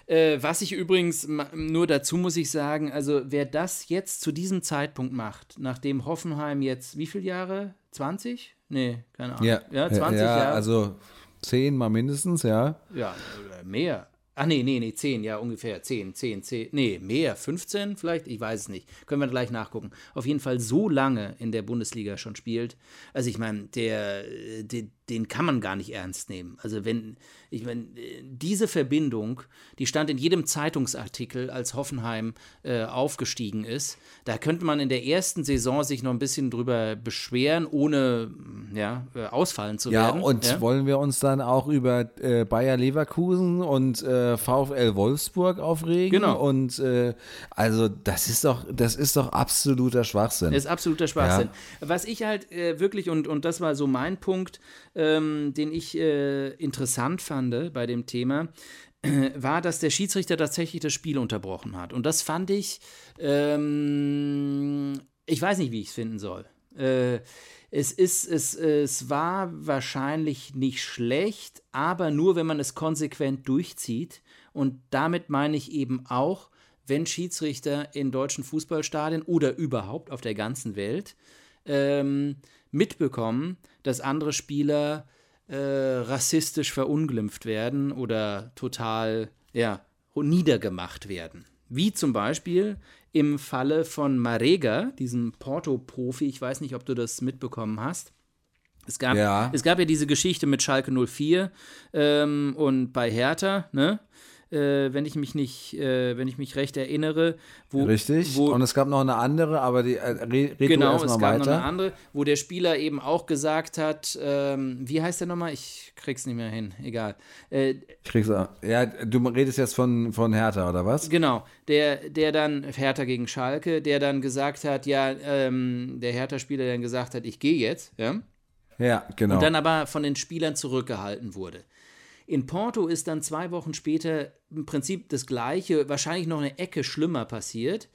Äh, was ich übrigens, nur dazu muss ich sagen, also wer das jetzt zu diesem Zeitpunkt macht, nachdem Hoffenheim jetzt, wie viele Jahre? 20? Nee, keine Ahnung. ja 20 ja, Jahre. also zehn mal mindestens, ja. Ja, mehr. Ach nee, nee, nee, 10, ja, ungefähr. 10, 10, 10. Nee, mehr. 15 vielleicht? Ich weiß es nicht. Können wir gleich nachgucken. Auf jeden Fall so lange in der Bundesliga schon spielt. Also ich meine, der, äh, den, kann man gar nicht ernst nehmen. Also wenn, ich meine, diese Verbindung, die stand in jedem Zeitungsartikel, als Hoffenheim äh, aufgestiegen ist. Da könnte man in der ersten Saison sich noch ein bisschen drüber beschweren, ohne ja, äh, ausfallen zu Ja, werden. und ja? wollen wir uns dann auch über äh, Bayer Leverkusen und äh, VfL Wolfsburg aufregen? Genau. Und äh, also das ist doch, das ist doch absoluter Schwachsinn. Das ist absoluter Schwachsinn. Was ich halt äh, wirklich, und, und das war so mein Punkt, ähm, den ich äh, interessant fand bei dem Thema, äh, war, dass der Schiedsrichter tatsächlich das Spiel unterbrochen hat. Und das fand ich, ähm, ich weiß nicht, wie ich es finden soll. Äh, es, ist, es, es war wahrscheinlich nicht schlecht, aber nur, wenn man es konsequent durchzieht. Und damit meine ich eben auch, wenn Schiedsrichter in deutschen Fußballstadien oder überhaupt auf der ganzen Welt ähm, mitbekommen, dass andere Spieler äh, rassistisch verunglimpft werden oder total ja, niedergemacht werden. Wie zum Beispiel im Falle von Marega, diesem Porto-Profi, ich weiß nicht, ob du das mitbekommen hast. Es gab, Ja. es gab ja diese Geschichte mit Schalke 04 ähm, und bei Hertha, ne? Äh, wenn ich mich nicht, äh, wenn ich mich recht erinnere, wo, Richtig. wo und es gab noch eine andere, aber die äh, red, red genau, es gab mal noch weiter. eine andere, wo der Spieler eben auch gesagt hat, ähm, wie heißt der nochmal? Ich krieg's nicht mehr hin, egal. Äh, Ich krieg's auch. Ja, du redest jetzt von, von Hertha, oder was? Genau, der, der dann, Hertha gegen Schalke, der dann gesagt hat, ja, ähm, der Hertha-Spieler dann gesagt hat, ich gehe jetzt, ja, Ja, genau. und dann aber von den Spielern zurückgehalten wurde. In Porto ist dann zwei Wochen später im Prinzip das Gleiche, wahrscheinlich noch eine Ecke schlimmer passiert,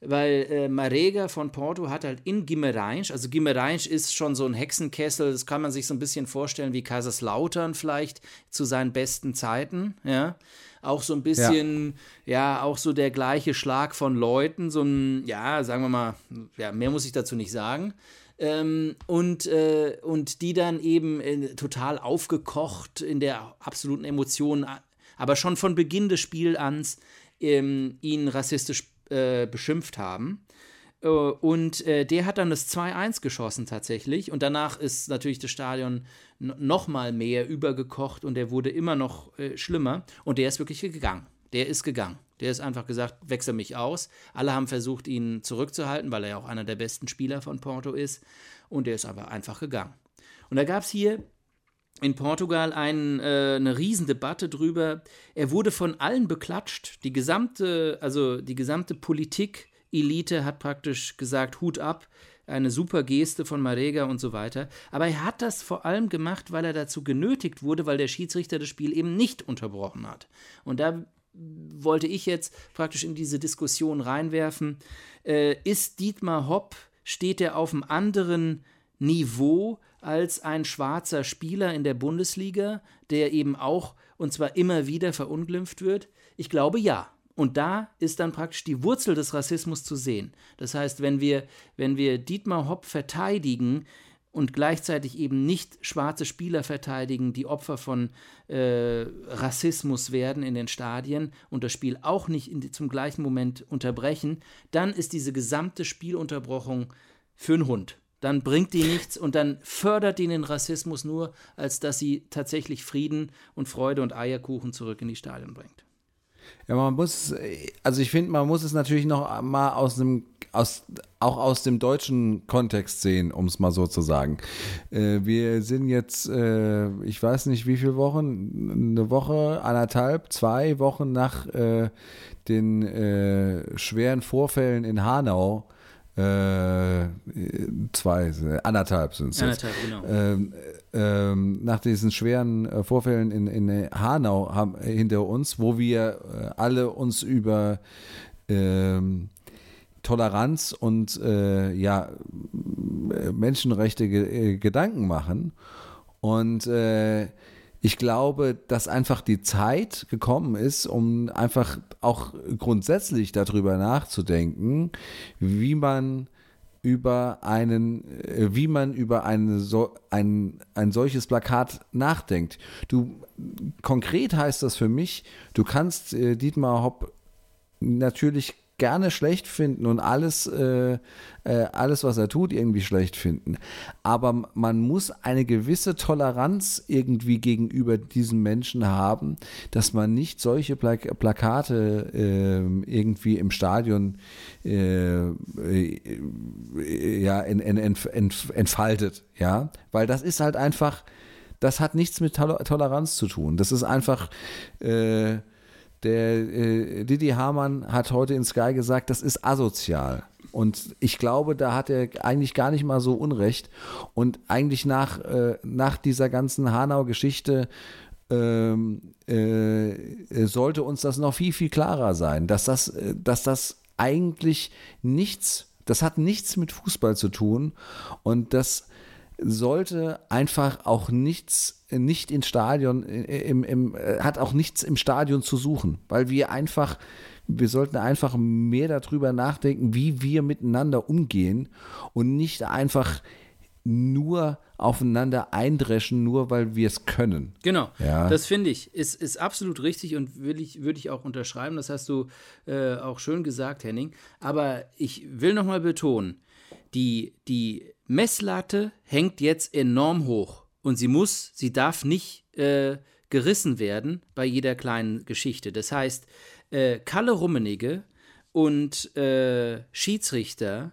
weil äh, Marega von Porto hat halt in Guimarães, also Guimarães ist schon so ein Hexenkessel, das kann man sich so ein bisschen vorstellen wie Kaiserslautern vielleicht zu seinen besten Zeiten, ja. Auch so ein bisschen, ja. auch so der gleiche Schlag von Leuten, so ein, ja, sagen wir mal, ja, mehr muss ich dazu nicht sagen. Ähm, und, äh, und die dann eben äh, total aufgekocht in der absoluten Emotion, aber schon von Beginn des Spielans ähm, ihn rassistisch äh, beschimpft haben. Äh, Und äh, der hat dann das 2-1 geschossen tatsächlich. Und danach ist natürlich das Stadion noch mal mehr übergekocht und der wurde immer noch äh, schlimmer. Und der ist wirklich gegangen. Der ist gegangen. Der ist einfach gesagt, wechsel mich aus. Alle haben versucht, ihn zurückzuhalten, weil er ja auch einer der besten Spieler von Porto ist. Und der ist aber einfach gegangen. Und da gab es hier in Portugal ein, äh, eine Riesendebatte drüber. Er wurde von allen beklatscht. Die gesamte, also die gesamte Politik-Elite hat praktisch gesagt, Hut ab, eine super Geste von Marega und so weiter. Aber er hat das vor allem gemacht, weil er dazu genötigt wurde, weil der Schiedsrichter das Spiel eben nicht unterbrochen hat. Und da wollte ich jetzt praktisch in diese Diskussion reinwerfen. Äh, ist Dietmar Hopp, steht er auf einem anderen Niveau als ein schwarzer Spieler in der Bundesliga, der eben auch und zwar immer wieder verunglimpft wird? Ich glaube ja. Und da ist dann praktisch die Wurzel des Rassismus zu sehen. Das heißt, wenn wir, wenn wir Dietmar Hopp verteidigen und gleichzeitig eben nicht schwarze Spieler verteidigen, die Opfer von äh, Rassismus werden in den Stadien und das Spiel auch nicht in, zum gleichen Moment unterbrechen, dann ist diese gesamte Spielunterbrochung für einen Hund. Dann bringt die nichts und dann fördert die den Rassismus nur, als dass sie tatsächlich Frieden und Freude und Eierkuchen zurück in die Stadien bringt. Ja, man muss, also ich finde, man muss es natürlich noch mal aus einem, aus, auch aus dem deutschen Kontext sehen, um es mal so zu sagen. Äh, wir sind jetzt, äh, ich weiß nicht wie viele Wochen, eine Woche, anderthalb, zwei Wochen nach äh, den äh, schweren Vorfällen in Hanau. Äh, zwei, anderthalb sind es. Anderthalb, genau. Ähm, ähm, nach diesen schweren äh, Vorfällen in, in Hanau haben, äh, hinter uns, wo wir äh, alle uns über ähm, Toleranz und äh, ja, Menschenrechte ge äh, Gedanken machen. Und äh, ich glaube, dass einfach die Zeit gekommen ist, um einfach auch grundsätzlich darüber nachzudenken, wie man über einen, äh, wie man über eine, so, ein, ein solches Plakat nachdenkt. Du, konkret heißt das für mich, du kannst äh, Dietmar Hopp natürlich gerne schlecht finden und alles, äh, äh, alles, was er tut, irgendwie schlecht finden. Aber man muss eine gewisse Toleranz irgendwie gegenüber diesen Menschen haben, dass man nicht solche Plak Plakate äh, irgendwie im Stadion äh, äh, ja, in, in, in, entfaltet. Ja, weil das ist halt einfach, das hat nichts mit Toleranz zu tun. Das ist einfach äh, der äh, Didi Hamann hat heute in Sky gesagt, das ist asozial. Und ich glaube, da hat er eigentlich gar nicht mal so Unrecht. Und eigentlich nach, äh, nach dieser ganzen Hanau-Geschichte ähm, äh, sollte uns das noch viel, viel klarer sein, dass das, äh, dass das eigentlich nichts, das hat nichts mit Fußball zu tun und das sollte einfach auch nichts, nicht ins Stadion, im, im, hat auch nichts im Stadion zu suchen, weil wir einfach, wir sollten einfach mehr darüber nachdenken, wie wir miteinander umgehen und nicht einfach nur aufeinander eindreschen, nur weil wir es können. Genau, ja. das finde ich, ist, ist absolut richtig und will ich, würde ich auch unterschreiben. Das hast du äh, auch schön gesagt, Henning. Aber ich will nochmal betonen, die, die Messlatte hängt jetzt enorm hoch und sie muss, sie darf nicht äh, gerissen werden bei jeder kleinen Geschichte. Das heißt, äh, Kalle Rummenigge und äh, Schiedsrichter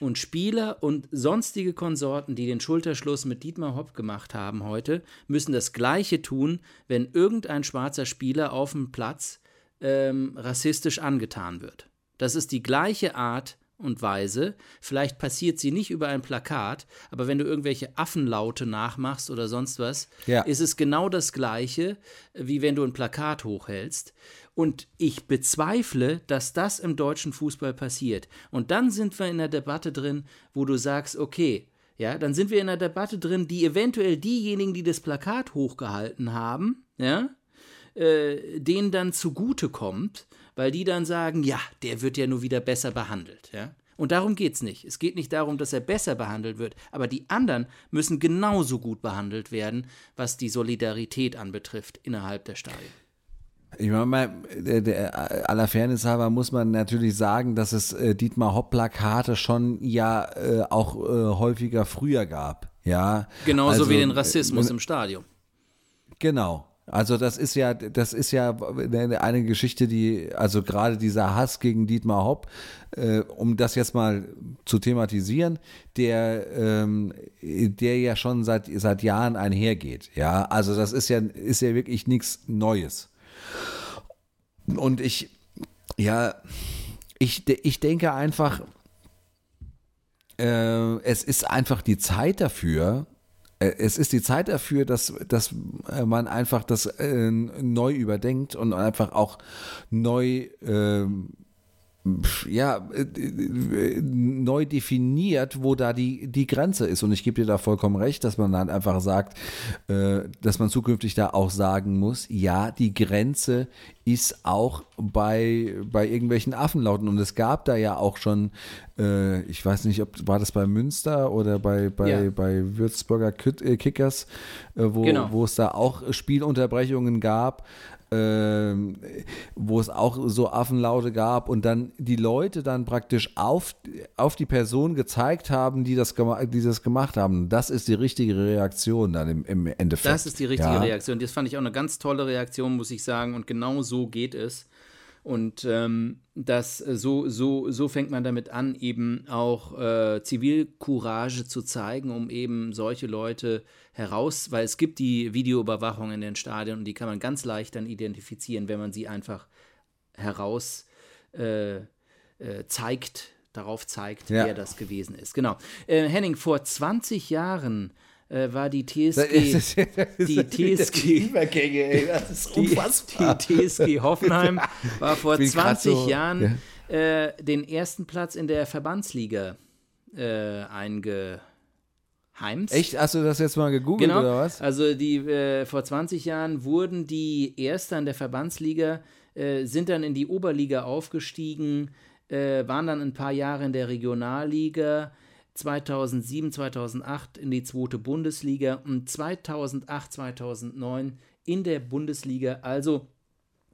und Spieler und sonstige Konsorten, die den Schulterschluss mit Dietmar Hopp gemacht haben heute, müssen das Gleiche tun, wenn irgendein schwarzer Spieler auf dem Platz ähm, rassistisch angetan wird. Das ist die gleiche Art und Weise. Vielleicht passiert sie nicht über ein Plakat, aber wenn du irgendwelche Affenlaute nachmachst oder sonst was, ja. ist es genau das Gleiche, wie wenn du ein Plakat hochhältst. Und ich bezweifle, dass das im deutschen Fußball passiert. Und dann sind wir in der Debatte drin, wo du sagst, okay, ja, dann sind wir in der Debatte drin, die eventuell diejenigen, die das Plakat hochgehalten haben, ja, äh, denen dann zugute kommt weil die dann sagen, ja, der wird ja nur wieder besser behandelt. Ja? Und darum geht es nicht. Es geht nicht darum, dass er besser behandelt wird, aber die anderen müssen genauso gut behandelt werden, was die Solidarität anbetrifft innerhalb der Stadien. Ich meine, der, der, aller Fairness halber muss man natürlich sagen, dass es äh, Dietmar Hopp-Plakate schon ja äh, auch äh, häufiger früher gab. Ja, genauso also, wie den Rassismus im Stadion. Genau, also das ist ja, das ist ja eine Geschichte, die, also gerade dieser Hass gegen Dietmar Hopp, äh, um das jetzt mal zu thematisieren, der, ähm, der ja schon seit, seit Jahren einhergeht. Ja, also das ist ja, ist ja wirklich nichts Neues. Und ich, ja, ich, ich denke einfach, äh, es ist einfach die Zeit dafür, es ist die Zeit dafür, dass, dass äh, man einfach das äh, neu überdenkt und einfach auch neu ähm, ja, äh, neu definiert, wo da die, die Grenze ist. Und ich gebe dir da vollkommen recht, dass man dann einfach sagt, äh, dass man zukünftig da auch sagen muss, ja, die Grenze ist auch bei, bei irgendwelchen Affenlauten. Und es gab da ja auch schon, äh, ich weiß nicht, ob war das bei Münster oder bei, bei, ja. bei Würzburger Kickers, wo, genau. wo es da auch Spielunterbrechungen gab, ähm, wo es auch so Affenlaute gab und dann die Leute dann praktisch auf, auf die Person gezeigt haben, die das, die das gemacht haben. Das ist die richtige Reaktion dann im, im Endeffekt. Das ist die richtige ja. Reaktion. Das fand ich auch eine ganz tolle Reaktion, muss ich sagen. Und genau so geht es. Und ähm, das, so, so, so fängt man damit an, eben auch äh, Zivilcourage zu zeigen, um eben solche Leute heraus, weil es gibt die Videoüberwachung in den Stadien und die kann man ganz leicht dann identifizieren, wenn man sie einfach heraus äh, äh, zeigt, darauf zeigt, ja. wer das gewesen ist. Genau. Äh, Henning, vor 20 Jahren äh, war die TSG. Ist, die TSG. Übergänge, ey, das ist unfassbar. Die, die TSG Hoffenheim war vor 20 so, Jahren ja. äh, den ersten Platz in der Verbandsliga äh, eingeheimst. Echt? Hast du das jetzt mal gegoogelt genau. oder was? Also die äh, vor 20 Jahren wurden die Erster in der Verbandsliga, äh, sind dann in die Oberliga aufgestiegen, äh, waren dann ein paar Jahre in der Regionalliga 2007, 2008 in die zweite Bundesliga und 2008, 2009 in der Bundesliga. Also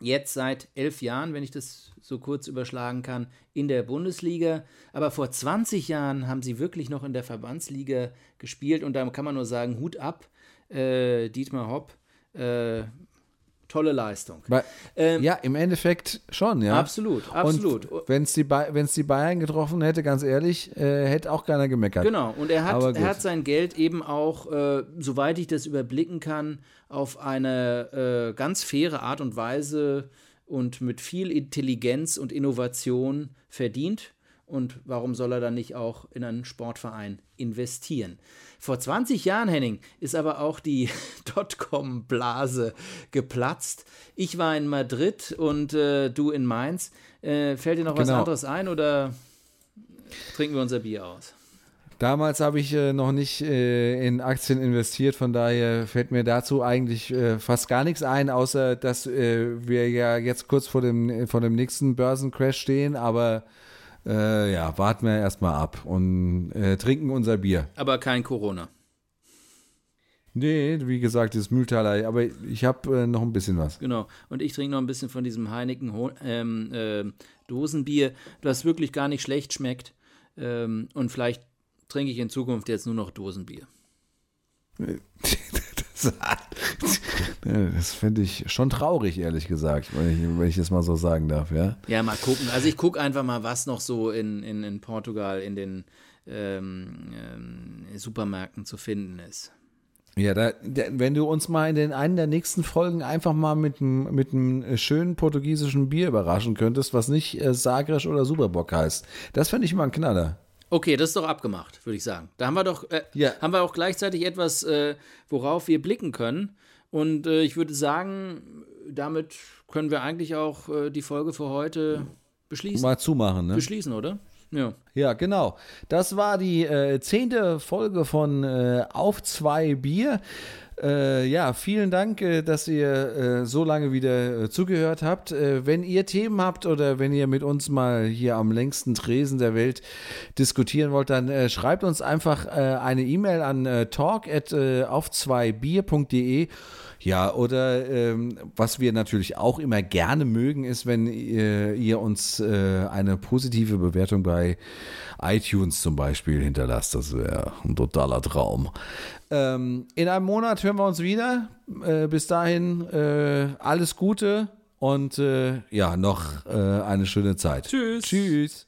jetzt seit elf Jahren, wenn ich das so kurz überschlagen kann, in der Bundesliga. Aber vor 20 Jahren haben sie wirklich noch in der Verbandsliga gespielt und da kann man nur sagen, Hut ab, äh, Dietmar Hopp. Äh, tolle Leistung. Bei, ähm, ja, im Endeffekt schon, ja. Absolut, absolut. Wenn es die, die Bayern getroffen hätte, ganz ehrlich, äh, hätte auch keiner gemeckert. Genau, und er hat, er hat sein Geld eben auch, äh, soweit ich das überblicken kann, auf eine äh, ganz faire Art und Weise und mit viel Intelligenz und Innovation verdient. Und warum soll er dann nicht auch in einen Sportverein investieren? Vor 20 Jahren, Henning, ist aber auch die Dotcom-Blase geplatzt. Ich war in Madrid und äh, du in Mainz. Äh, fällt dir noch genau. was anderes ein oder trinken wir unser Bier aus? Damals habe ich äh, noch nicht äh, in Aktien investiert, von daher fällt mir dazu eigentlich äh, fast gar nichts ein, außer dass äh, wir ja jetzt kurz vor dem, vor dem nächsten Börsencrash stehen, aber äh, ja, warten wir erstmal ab und äh, trinken unser Bier. Aber kein Corona. Nee, wie gesagt, das Mühltaler, aber ich habe äh, noch ein bisschen was. Genau, und ich trinke noch ein bisschen von diesem Heineken ähm, äh, Dosenbier, das wirklich gar nicht schlecht schmeckt. Ähm, und vielleicht trinke ich in Zukunft jetzt nur noch Dosenbier. das, das finde ich schon traurig, ehrlich gesagt, wenn ich, wenn ich das mal so sagen darf, ja. Ja, mal gucken. Also ich gucke einfach mal, was noch so in, in, in Portugal in den ähm, ähm, Supermärkten zu finden ist. Ja, da, da, wenn du uns mal in den einen der nächsten Folgen einfach mal mit einem mit einem schönen portugiesischen Bier überraschen könntest, was nicht äh, Sagres oder Superbock heißt, das fände ich mal ein Knaller. Okay, das ist doch abgemacht, würde ich sagen. Da haben wir doch, äh, ja. haben wir auch gleichzeitig etwas, äh, worauf wir blicken können. Und äh, ich würde sagen, damit können wir eigentlich auch äh, die Folge für heute beschließen. Mal zumachen, ne? Beschließen, oder? Ja. Ja, genau. Das war die äh, zehnte Folge von äh, Auf zwei Bier. Äh, ja, vielen Dank, äh, dass ihr äh, so lange wieder äh, zugehört habt. Äh, wenn ihr Themen habt oder wenn ihr mit uns mal hier am längsten Tresen der Welt diskutieren wollt, dann schreibt uns einfach eine E-Mail an talk at auf 2 bier.de ja, oder ähm, was wir natürlich auch immer gerne mögen, ist, wenn ihr, ihr uns äh, eine positive Bewertung bei iTunes zum Beispiel hinterlasst. Das wäre ein totaler Traum. Ähm, in einem Monat hören wir uns wieder. Äh, bis dahin äh, alles Gute und äh, ja, noch äh, eine schöne Zeit. Tschüss. Tschüss.